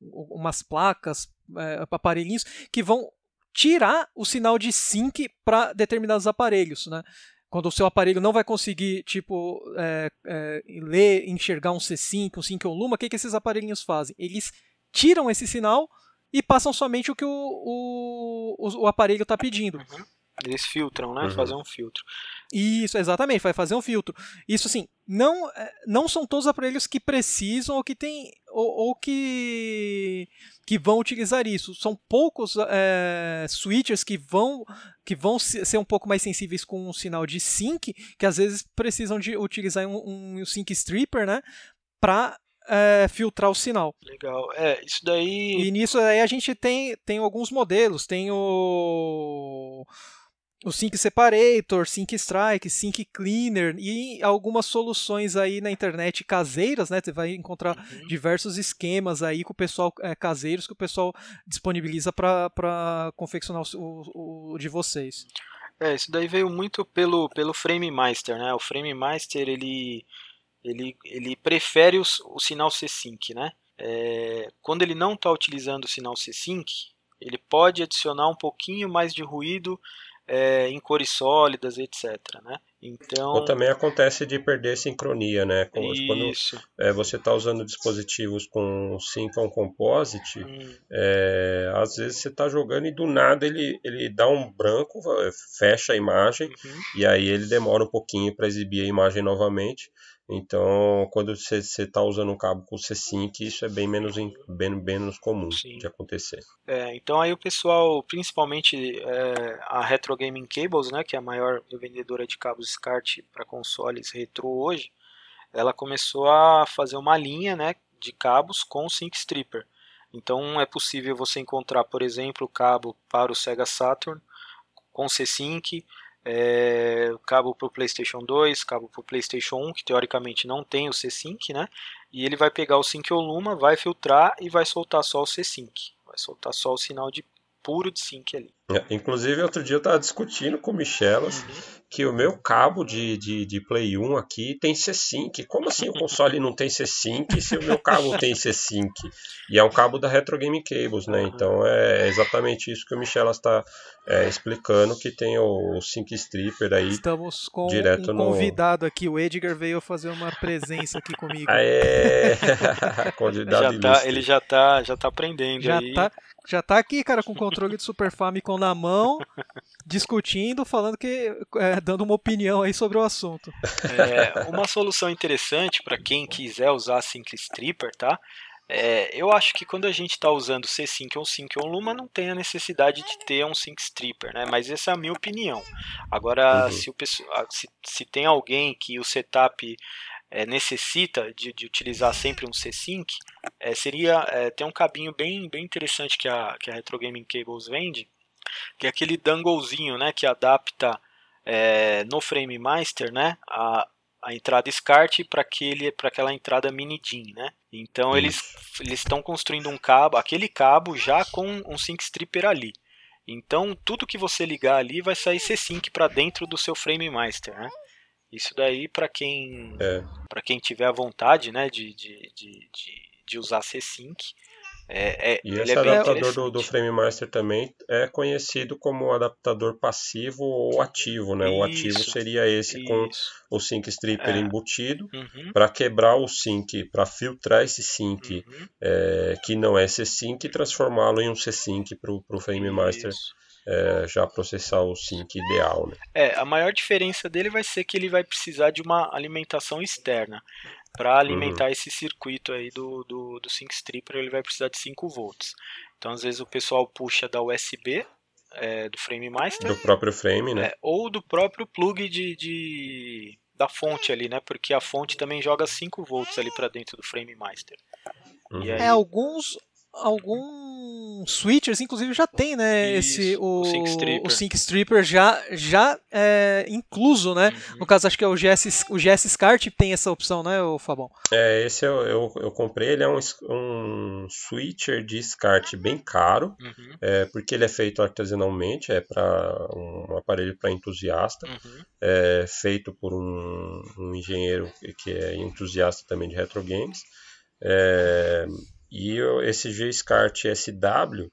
[SPEAKER 1] umas placas, é, aparelhinhos que vão tirar o sinal de sync para determinados aparelhos, né? Quando o seu aparelho não vai conseguir, tipo, é, é, ler, enxergar um C5, um 5 ou Luma, o que, que esses aparelhinhos fazem? Eles tiram esse sinal e passam somente o que o, o, o aparelho está pedindo.
[SPEAKER 3] Uhum. Eles filtram, né? Uhum. Fazer um filtro.
[SPEAKER 1] Isso, exatamente, vai fazer um filtro. Isso assim, não, é, não são todos os aparelhos que precisam ou que tem ou, ou que que vão utilizar isso. São poucos é, switchers que vão que vão ser um pouco mais sensíveis com um sinal de sync, que às vezes precisam de utilizar um, um sync stripper, né, para é, filtrar o sinal.
[SPEAKER 3] Legal. É, isso daí.
[SPEAKER 1] E nisso aí a gente tem, tem alguns modelos. Tem o o Sync Separator, Sync Strike, Sync Cleaner e algumas soluções aí na internet caseiras, né? Você vai encontrar uhum. diversos esquemas aí com o pessoal é, caseiros que o pessoal disponibiliza para confeccionar o, o, o, de vocês.
[SPEAKER 3] É, isso daí veio muito pelo, pelo Frame Master, né? O Frame Master ele, ele, ele prefere os, o sinal C-Sync, né? É, quando ele não está utilizando o sinal C-Sync, ele pode adicionar um pouquinho mais de ruído é, em cores sólidas, etc. Né? Então,
[SPEAKER 2] Ou também acontece de perder sincronia, né? Quando é, você está usando dispositivos com Syncon Composite, hum. é, às vezes você está jogando e do nada ele, ele dá um branco, fecha a imagem uhum. e aí ele demora um pouquinho para exibir a imagem novamente. Então, quando você está usando um cabo com C5, isso é bem menos, bem, menos comum Sim. de acontecer.
[SPEAKER 3] É, então aí o pessoal, principalmente é, a Retro Gaming Cables, né, que é a maior vendedora de cabos SCART para consoles retro hoje, ela começou a fazer uma linha né, de cabos com Sync Stripper. Então é possível você encontrar, por exemplo, o cabo para o Sega Saturn com C-Sync, é, cabo para o PlayStation 2, cabo para o PlayStation 1, que teoricamente não tem o C-Sync, né? E ele vai pegar o Sync Luma, vai filtrar e vai soltar só o C-Sync. Vai soltar só o sinal de puro de sync ali.
[SPEAKER 2] É, inclusive, outro dia eu estava discutindo com o Michelas uhum. que o meu cabo de, de, de Play 1 aqui tem C-Sync. Como assim o console não tem C-Sync se o meu cabo tem C-Sync? E é um cabo da Retro Game Cables, né? Uhum. Então é exatamente isso que o Michelas está é, explicando, que tem o, o Sync Stripper aí.
[SPEAKER 1] Estamos com direto um convidado no... aqui, o Edgar veio fazer uma presença aqui comigo.
[SPEAKER 2] Ah, é, [laughs] convidado
[SPEAKER 3] já tá, Ele já está já tá aprendendo
[SPEAKER 1] já
[SPEAKER 3] aí.
[SPEAKER 1] Tá já tá aqui, cara, com o controle do Super Famicom na mão, [laughs] discutindo, falando que. É, dando uma opinião aí sobre o assunto.
[SPEAKER 3] É, uma solução interessante para quem quiser usar Sync Stripper, tá? É, eu acho que quando a gente está usando C-Sync ou Sync ou Luma, não tem a necessidade de ter um Sync Stripper, né? Mas essa é a minha opinião. Agora, uhum. se, o, se, se tem alguém que o setup é, necessita de, de, utilizar sempre um C-Sync, é, seria é, ter um cabinho bem, bem interessante que a, que a Retro Gaming Cables vende, que é aquele danglezinho, né, que adapta é, no Frame Master, né, a, a entrada SCART para aquela entrada mini DIN, né? Então eles eles estão construindo um cabo, aquele cabo já com um sync stripper ali. Então tudo que você ligar ali vai sair C-Sync para dentro do seu Frame Master, né? Isso daí para quem é. para quem tiver a vontade, né, de, de, de, de usar C-Sync, é, é,
[SPEAKER 2] e esse é adaptador do, do Frame Master também é conhecido como adaptador passivo ou ativo, né? Isso, o ativo seria esse isso. com o sync stripper é. embutido uhum. para quebrar o sync, para filtrar esse sync uhum. é, que não é C-Sync e transformá-lo em um C-Sync para o Frame Master é, já processar o sync ideal. Né?
[SPEAKER 3] É, a maior diferença dele vai ser que ele vai precisar de uma alimentação externa para alimentar uhum. esse circuito aí do, do, do Sync Stripper, ele vai precisar de 5 volts. Então, às vezes, o pessoal puxa da USB, é, do Frame Master.
[SPEAKER 2] Do próprio frame, né? É,
[SPEAKER 3] ou do próprio plug de, de, da fonte ali, né? Porque a fonte também joga 5 volts ali para dentro do Frame Master.
[SPEAKER 1] Uhum. Aí... É, alguns, alguns switchers, inclusive, já tem, né? Isso, esse, o, o, Sync Stripper, o Sync Stripper já, já é, incluso, né? Uhum. No caso, acho que é o GS, o GS SCART tem essa opção, né, o Fabão?
[SPEAKER 2] É, esse eu, eu, eu comprei, ele é um, um switcher de SCART bem caro, uhum. é, porque ele é feito artesanalmente, é para um aparelho para entusiasta, uhum. é feito por um, um engenheiro que é entusiasta também de retro games. É, e esse G-SCART SW,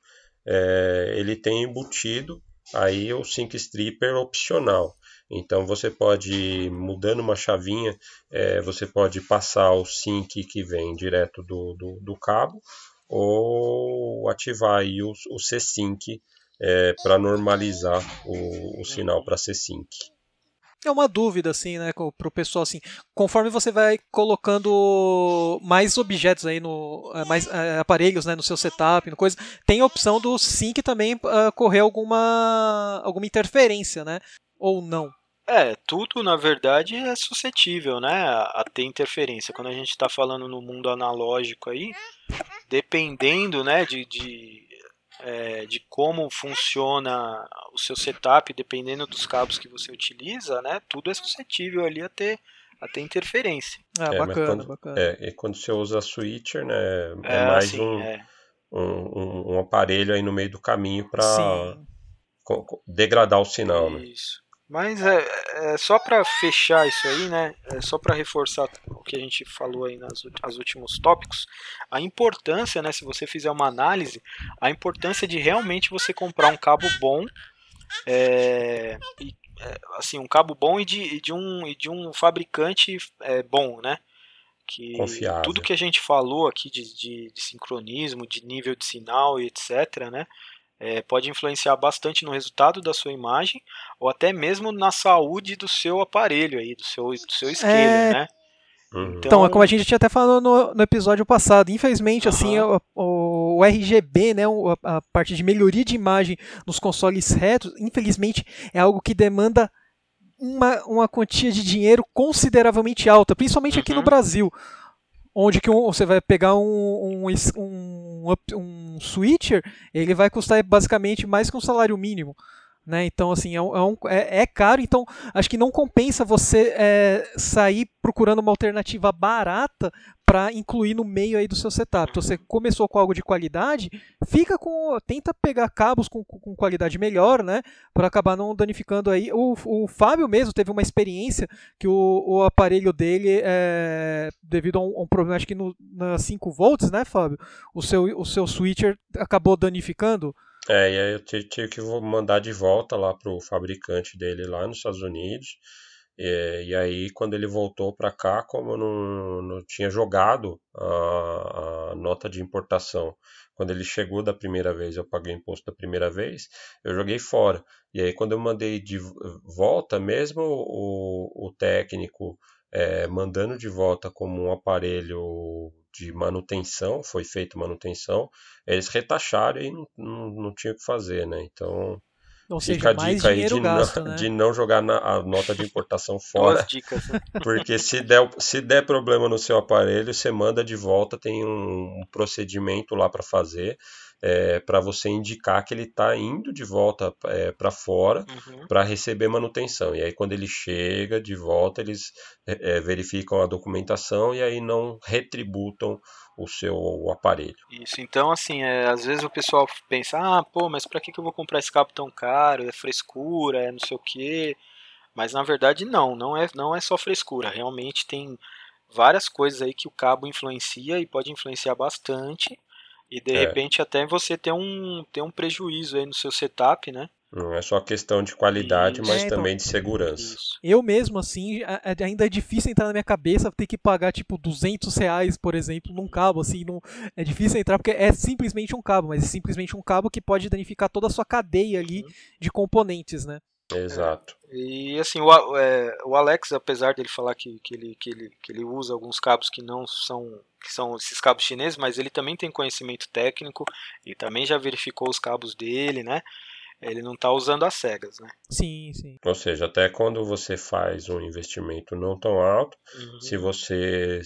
[SPEAKER 2] é, ele tem embutido aí o Sync Stripper opcional. Então você pode, mudando uma chavinha, é, você pode passar o sync que vem direto do, do, do cabo ou ativar aí o, o C-Sync é, para normalizar o, o sinal para C-Sync
[SPEAKER 1] é uma dúvida, assim, né, para o pessoal, assim, conforme você vai colocando mais objetos aí no, eh, mais uh, aparelhos, né, no seu setup, no coisa, tem a opção do sync também uh, correr alguma, alguma interferência, né, ou não.
[SPEAKER 3] É, tudo na verdade é suscetível, né, a, a ter interferência. Quando a gente está falando no mundo analógico aí, dependendo, né, de, de é, de como funciona o seu setup, dependendo dos cabos que você utiliza, né? Tudo é suscetível ali a ter, a ter interferência.
[SPEAKER 1] Ah, é, bacana, quando, bacana.
[SPEAKER 2] É, e quando você usa switcher, né? É, é mais assim, um, é. um, um, um, aparelho aí no meio do caminho para degradar o sinal,
[SPEAKER 3] né? Isso. né? Mas é, é só para fechar isso aí, né? É só para reforçar o que a gente falou aí nas as últimos tópicos, a importância, né? Se você fizer uma análise, a importância de realmente você comprar um cabo bom, é, e, é, assim, um cabo bom e de, de um e de um fabricante é, bom, né? Que
[SPEAKER 2] Confiável.
[SPEAKER 3] tudo que a gente falou aqui de, de, de sincronismo, de nível de sinal e etc, né? É, pode influenciar bastante no resultado da sua imagem ou até mesmo na saúde do seu aparelho aí, do seu, do seu scaler, é... né?
[SPEAKER 1] Uhum. Então, então, como a gente tinha até falado no, no episódio passado, infelizmente, uhum. assim, o, o, RGB, né, a, a, parte de melhoria de imagem nos consoles retos, infelizmente, é algo que demanda uma, uma quantia de dinheiro consideravelmente alta, principalmente uhum. aqui no uhum. Brasil onde que você vai pegar um, um, um, um, switcher, ele vai custar basicamente mais que um salário mínimo. Né? Então, assim, é, um, é, é, caro, então acho que não compensa você é, sair procurando uma alternativa barata para incluir no meio aí do seu setup. Então, você começou com algo de qualidade, fica com, tenta pegar cabos com, com qualidade melhor, né, para acabar não danificando aí. O, o Fábio mesmo teve uma experiência que o, o aparelho dele, é, devido a um, a um, problema, acho que no, na 5 volts, né, Fábio, o seu, o seu switcher acabou danificando.
[SPEAKER 2] É, e aí eu tive que mandar de volta lá pro fabricante dele lá nos Estados Unidos. E, e aí, quando ele voltou para cá, como eu não, não tinha jogado a, a, nota de importação, quando ele chegou da primeira vez, eu paguei imposto da primeira vez, eu joguei fora. E aí, quando eu mandei de volta, mesmo o, o técnico é, mandando de volta como um aparelho de manutenção, foi feita manutenção, eles retacharam e não, não, não tinha o que fazer, né? Então
[SPEAKER 1] ou Fica seja, mais dinheiro
[SPEAKER 2] de,
[SPEAKER 1] gasto, [laughs]
[SPEAKER 2] não,
[SPEAKER 1] né?
[SPEAKER 2] de não jogar na, a nota de importação [laughs] fora.
[SPEAKER 3] dicas, né? [laughs]
[SPEAKER 2] Porque se der, se der problema no seu aparelho, você manda de volta, tem um, um procedimento lá para fazer. É, para você indicar que ele está indo de volta é, para fora uhum. para receber manutenção. E aí, quando ele chega de volta, eles é, é verificam a documentação e aí não retributam o seu aparelho.
[SPEAKER 3] Isso, então assim, é, às vezes o pessoal pensa, ah, pô, mas para que, que eu vou comprar esse cabo tão caro? É frescura, é não sei o quê. Mas na verdade não, não é, não é só frescura. Realmente tem várias coisas aí que o cabo influencia e pode influenciar bastante. E de é. repente até você ter um, ter um prejuízo aí no seu setup, né?
[SPEAKER 2] Não é só questão de qualidade, isso. mas é, então, também de segurança. Isso.
[SPEAKER 1] Eu mesmo, assim, ainda é difícil entrar na minha cabeça ter que pagar, tipo, 200 reais, por exemplo, num cabo, assim, não, é difícil entrar porque é simplesmente um cabo, mas é simplesmente um cabo que pode danificar toda a sua cadeia ali uhum. de componentes, né?
[SPEAKER 2] Exato.
[SPEAKER 3] É, e assim, o, é, o Alex, apesar dele falar que, que, ele, que, ele, que ele usa alguns cabos que não são que são esses cabos chineses, mas ele também tem conhecimento técnico e também já verificou os cabos dele, né? Ele não está usando as cegas, né?
[SPEAKER 1] Sim, sim.
[SPEAKER 2] Ou seja, até quando você faz um investimento não tão alto, uhum. se você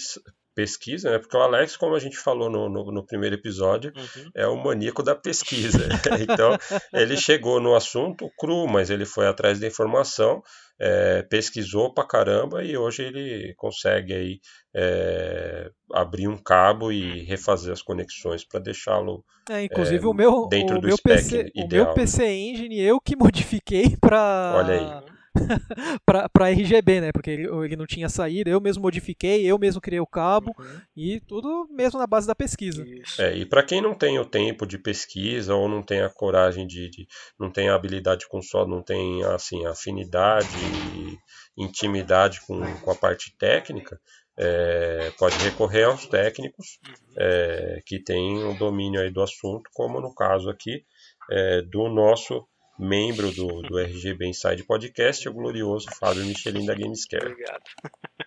[SPEAKER 2] pesquisa, né? Porque o Alex, como a gente falou no, no, no primeiro episódio, uhum. é o maníaco da pesquisa. [laughs] então, ele chegou no assunto cru, mas ele foi atrás da informação, é, pesquisou pra caramba e hoje ele consegue aí é, abrir um cabo e refazer as conexões para deixá-lo
[SPEAKER 1] é, inclusive é, o meu dentro o do meu PC, ideal. O meu PC Engine eu que [laughs] modifiquei para
[SPEAKER 2] Olha aí [laughs]
[SPEAKER 1] para RGB, né? Porque ele, ele, não tinha saída, eu mesmo modifiquei, eu mesmo criei o cabo uhum. e tudo mesmo na base da pesquisa.
[SPEAKER 2] É, e para quem não tem o tempo de pesquisa ou não tem a coragem de, de não tem a habilidade com só, não tem assim afinidade e intimidade com, com a parte técnica, é, pode recorrer aos técnicos uhum. é, que têm o domínio aí do assunto, como no caso aqui é, do nosso membro do, do RGB Inside Podcast, o glorioso Fábio Michelin da Gamescare.
[SPEAKER 3] Obrigado. [laughs]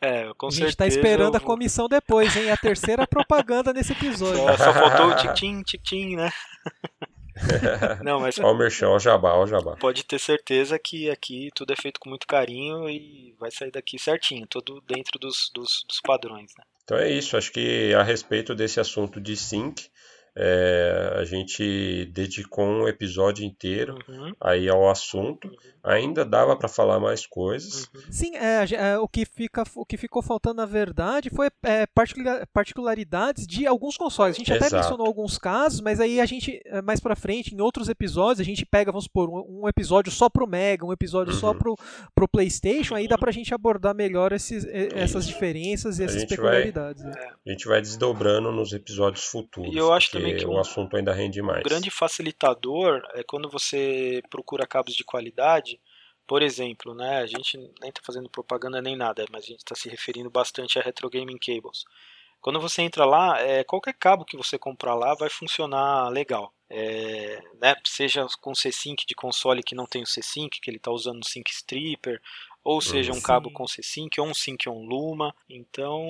[SPEAKER 3] É, com
[SPEAKER 1] a gente está esperando vou... a comissão depois, hein? A terceira propaganda nesse episódio.
[SPEAKER 3] Só, só faltou o tic-tim, tic-tim, né? [laughs]
[SPEAKER 2] Não, mas. Ó o merchan, ó o jabá, ó o jabá.
[SPEAKER 3] Pode ter certeza que aqui tudo é feito com muito carinho e vai sair daqui certinho, tudo dentro dos, dos, dos padrões, né?
[SPEAKER 2] Então é isso, acho que a respeito desse assunto de sync, é, a gente dedicou um episódio inteiro uhum. aí ao assunto. Uhum. Ainda dava para falar mais coisas.
[SPEAKER 1] Uhum. Sim, é, é, o, que fica, o que ficou faltando na verdade foi é, particularidades de alguns consoles. A gente
[SPEAKER 2] Exato.
[SPEAKER 1] até mencionou alguns casos, mas aí a gente é, mais para frente em outros episódios a gente pega, vamos supor, um, um episódio só pro Mega, um episódio só uhum. pro, pro PlayStation. Aí dá pra gente abordar melhor esses, essas diferenças e essas a peculiaridades.
[SPEAKER 2] Vai, né? A gente vai desdobrando nos episódios futuros.
[SPEAKER 3] E eu acho também que
[SPEAKER 2] o um, assunto ainda rende mais.
[SPEAKER 3] Um grande facilitador é quando você procura cabos de qualidade. Por exemplo, né, a gente nem está fazendo propaganda nem nada, mas a gente está se referindo bastante a Retro Gaming Cables. Quando você entra lá, é, qualquer cabo que você comprar lá vai funcionar legal. É, né, seja com C-Sync de console que não tem o C-Sync, que ele está usando o Sync Stripper, ou seja, um cabo com C-Sync ou um Sync on Luma. Então,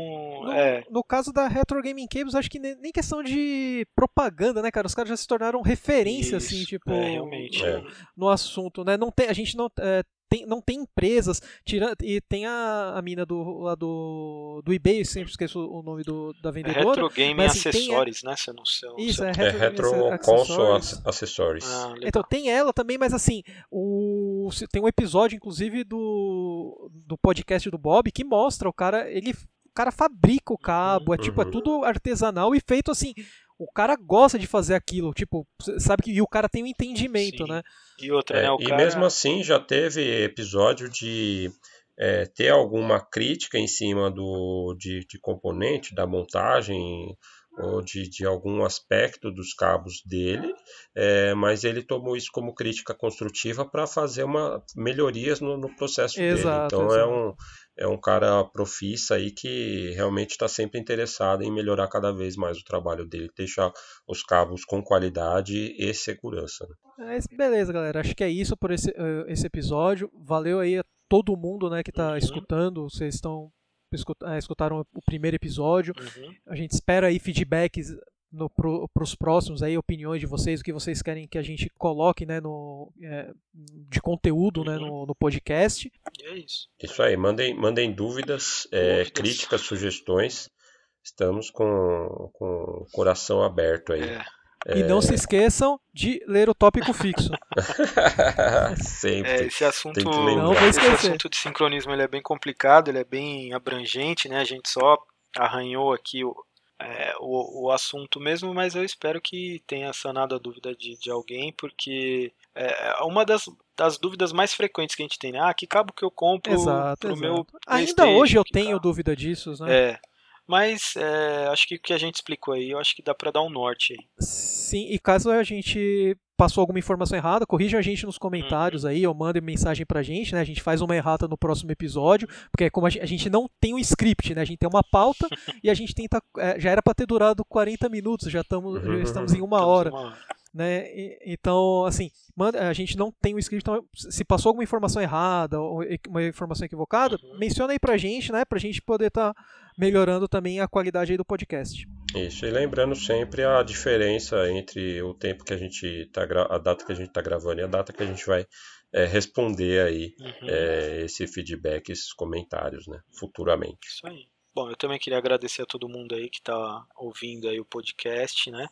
[SPEAKER 1] no,
[SPEAKER 3] é.
[SPEAKER 1] No caso da Retro Gaming Cables, acho que nem questão de propaganda, né, cara? Os caras já se tornaram referência, assim, Isso, assim, tipo,
[SPEAKER 3] é, realmente,
[SPEAKER 1] no,
[SPEAKER 3] é.
[SPEAKER 1] no, assunto, né? Não tem, a gente não é, tem, não tem empresas, tira, e tem a, a mina do, lá do, do eBay, sempre esqueço o nome do, da vendedora.
[SPEAKER 3] Retro Game mas, assim, Acessórios, né? Você não sei.
[SPEAKER 1] Isso,
[SPEAKER 3] é
[SPEAKER 1] Retro,
[SPEAKER 2] é retro Console Acessórios.
[SPEAKER 1] Ah, então tem ela também, mas assim, o, tem um episódio, inclusive, do, do podcast do Bob que mostra o cara, ele o cara fabrica o cabo, é tipo, é uhum. tudo artesanal e feito assim, o cara gosta de fazer aquilo, tipo, sabe que e o cara tem um entendimento, Sim. né?
[SPEAKER 3] E outra, é, né? O
[SPEAKER 2] e
[SPEAKER 3] cara...
[SPEAKER 2] mesmo assim já teve episódio de é, ter alguma crítica em cima do de, de componente, da montagem ou de, de algum aspecto dos cabos dele, é, mas ele tomou isso como crítica construtiva para fazer uma melhorias no, no processo
[SPEAKER 1] exato,
[SPEAKER 2] dele. Então
[SPEAKER 1] exato.
[SPEAKER 2] é um é um cara profissa aí que realmente está sempre interessado em melhorar cada vez mais o trabalho dele, deixar os cabos com qualidade e segurança.
[SPEAKER 1] Né? É, beleza, galera. Acho que é isso por esse, uh, esse episódio. Valeu aí a todo mundo né, que está uhum. escutando. Vocês estão é, escutaram o primeiro episódio. Uhum. A gente espera aí feedbacks para os próximos aí, opiniões de vocês, o que vocês querem que a gente coloque né, no, é, de conteúdo né, uhum. né, no, no, podcast.
[SPEAKER 3] E é isso.
[SPEAKER 2] Isso aí, mandem, mandem dúvidas, é, críticas, sugestões. Estamos com, com o coração aberto aí. É.
[SPEAKER 1] E não se esqueçam de ler o tópico fixo. [laughs]
[SPEAKER 2] Sempre.
[SPEAKER 3] É, esse assunto, não vou esquecer. esse assunto de sincronismo ele é bem complicado, ele é bem abrangente, né? A gente só arranhou aqui o, é, o, o assunto mesmo, mas eu espero que tenha sanado a dúvida de, de alguém, porque é, é uma das, das dúvidas mais frequentes que a gente tem, né? Ah, que cabo que eu compro
[SPEAKER 1] exato, pro exato. meu Ainda hoje eu tenho cabo. dúvida disso, né?
[SPEAKER 3] É. Mas é, acho que o que a gente explicou aí, eu acho que dá para dar um norte aí.
[SPEAKER 1] Sim, e caso a gente passou alguma informação errada, corrijam a gente nos comentários uhum. aí, ou mandem mensagem pra gente, né? A gente faz uma errata no próximo episódio, porque é como a gente, não tem um script, né? A gente tem uma pauta [laughs] e a gente tenta. É, já era para ter durado 40 minutos, já, tamo, já estamos em uma hora. Né? E, então, assim, manda, a gente não tem o script, então se passou alguma informação errada ou uma informação equivocada, uhum. menciona aí pra gente, né? Pra gente poder estar tá melhorando também a qualidade aí do podcast.
[SPEAKER 2] Isso, e lembrando sempre a diferença entre o tempo que a gente tá a data que a gente está gravando e a data que a gente vai é, responder aí uhum. é, esse feedback, esses comentários, né? Futuramente.
[SPEAKER 3] Isso aí. Bom, eu também queria agradecer a todo mundo aí que está ouvindo aí o podcast, né?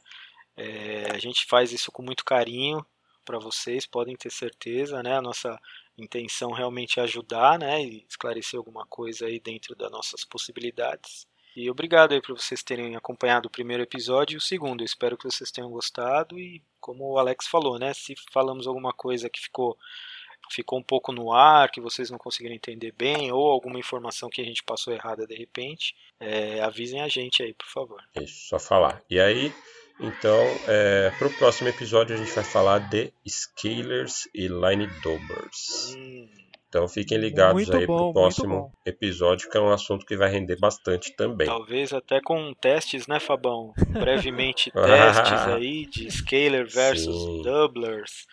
[SPEAKER 3] É, a gente faz isso com muito carinho para vocês, podem ter certeza, né? A nossa intenção realmente é ajudar, né? E esclarecer alguma coisa aí dentro das nossas possibilidades. E obrigado aí por vocês terem acompanhado o primeiro episódio e o segundo. Eu espero que vocês tenham gostado e como o Alex falou, né? Se falamos alguma coisa que ficou ficou um pouco no ar, que vocês não conseguiram entender bem, ou alguma informação que a gente passou errada de repente, é, avisem a gente aí, por favor.
[SPEAKER 2] Isso, só falar. E aí, então, é, para o próximo episódio a gente vai falar de Scalers e Line Dobbers. Hum. Então fiquem ligados muito aí para o próximo episódio, que é um assunto que vai render bastante também.
[SPEAKER 3] Talvez até com testes, né, Fabão? Brevemente [laughs] testes aí de Scaler versus Sim. Doublers.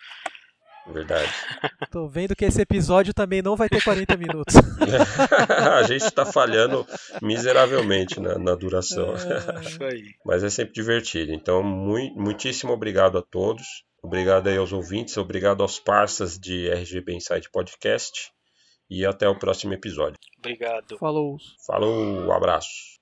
[SPEAKER 2] Verdade. [laughs]
[SPEAKER 1] Tô vendo que esse episódio também não vai ter 40 minutos. [laughs]
[SPEAKER 2] a gente está falhando miseravelmente na, na duração.
[SPEAKER 3] É, isso aí.
[SPEAKER 2] Mas é sempre divertido. Então, muito, muitíssimo obrigado a todos. Obrigado aí aos ouvintes, obrigado aos parceiros de RGB Insight Podcast. E até o próximo episódio.
[SPEAKER 3] Obrigado.
[SPEAKER 1] Falou.
[SPEAKER 2] Falou, um abraço.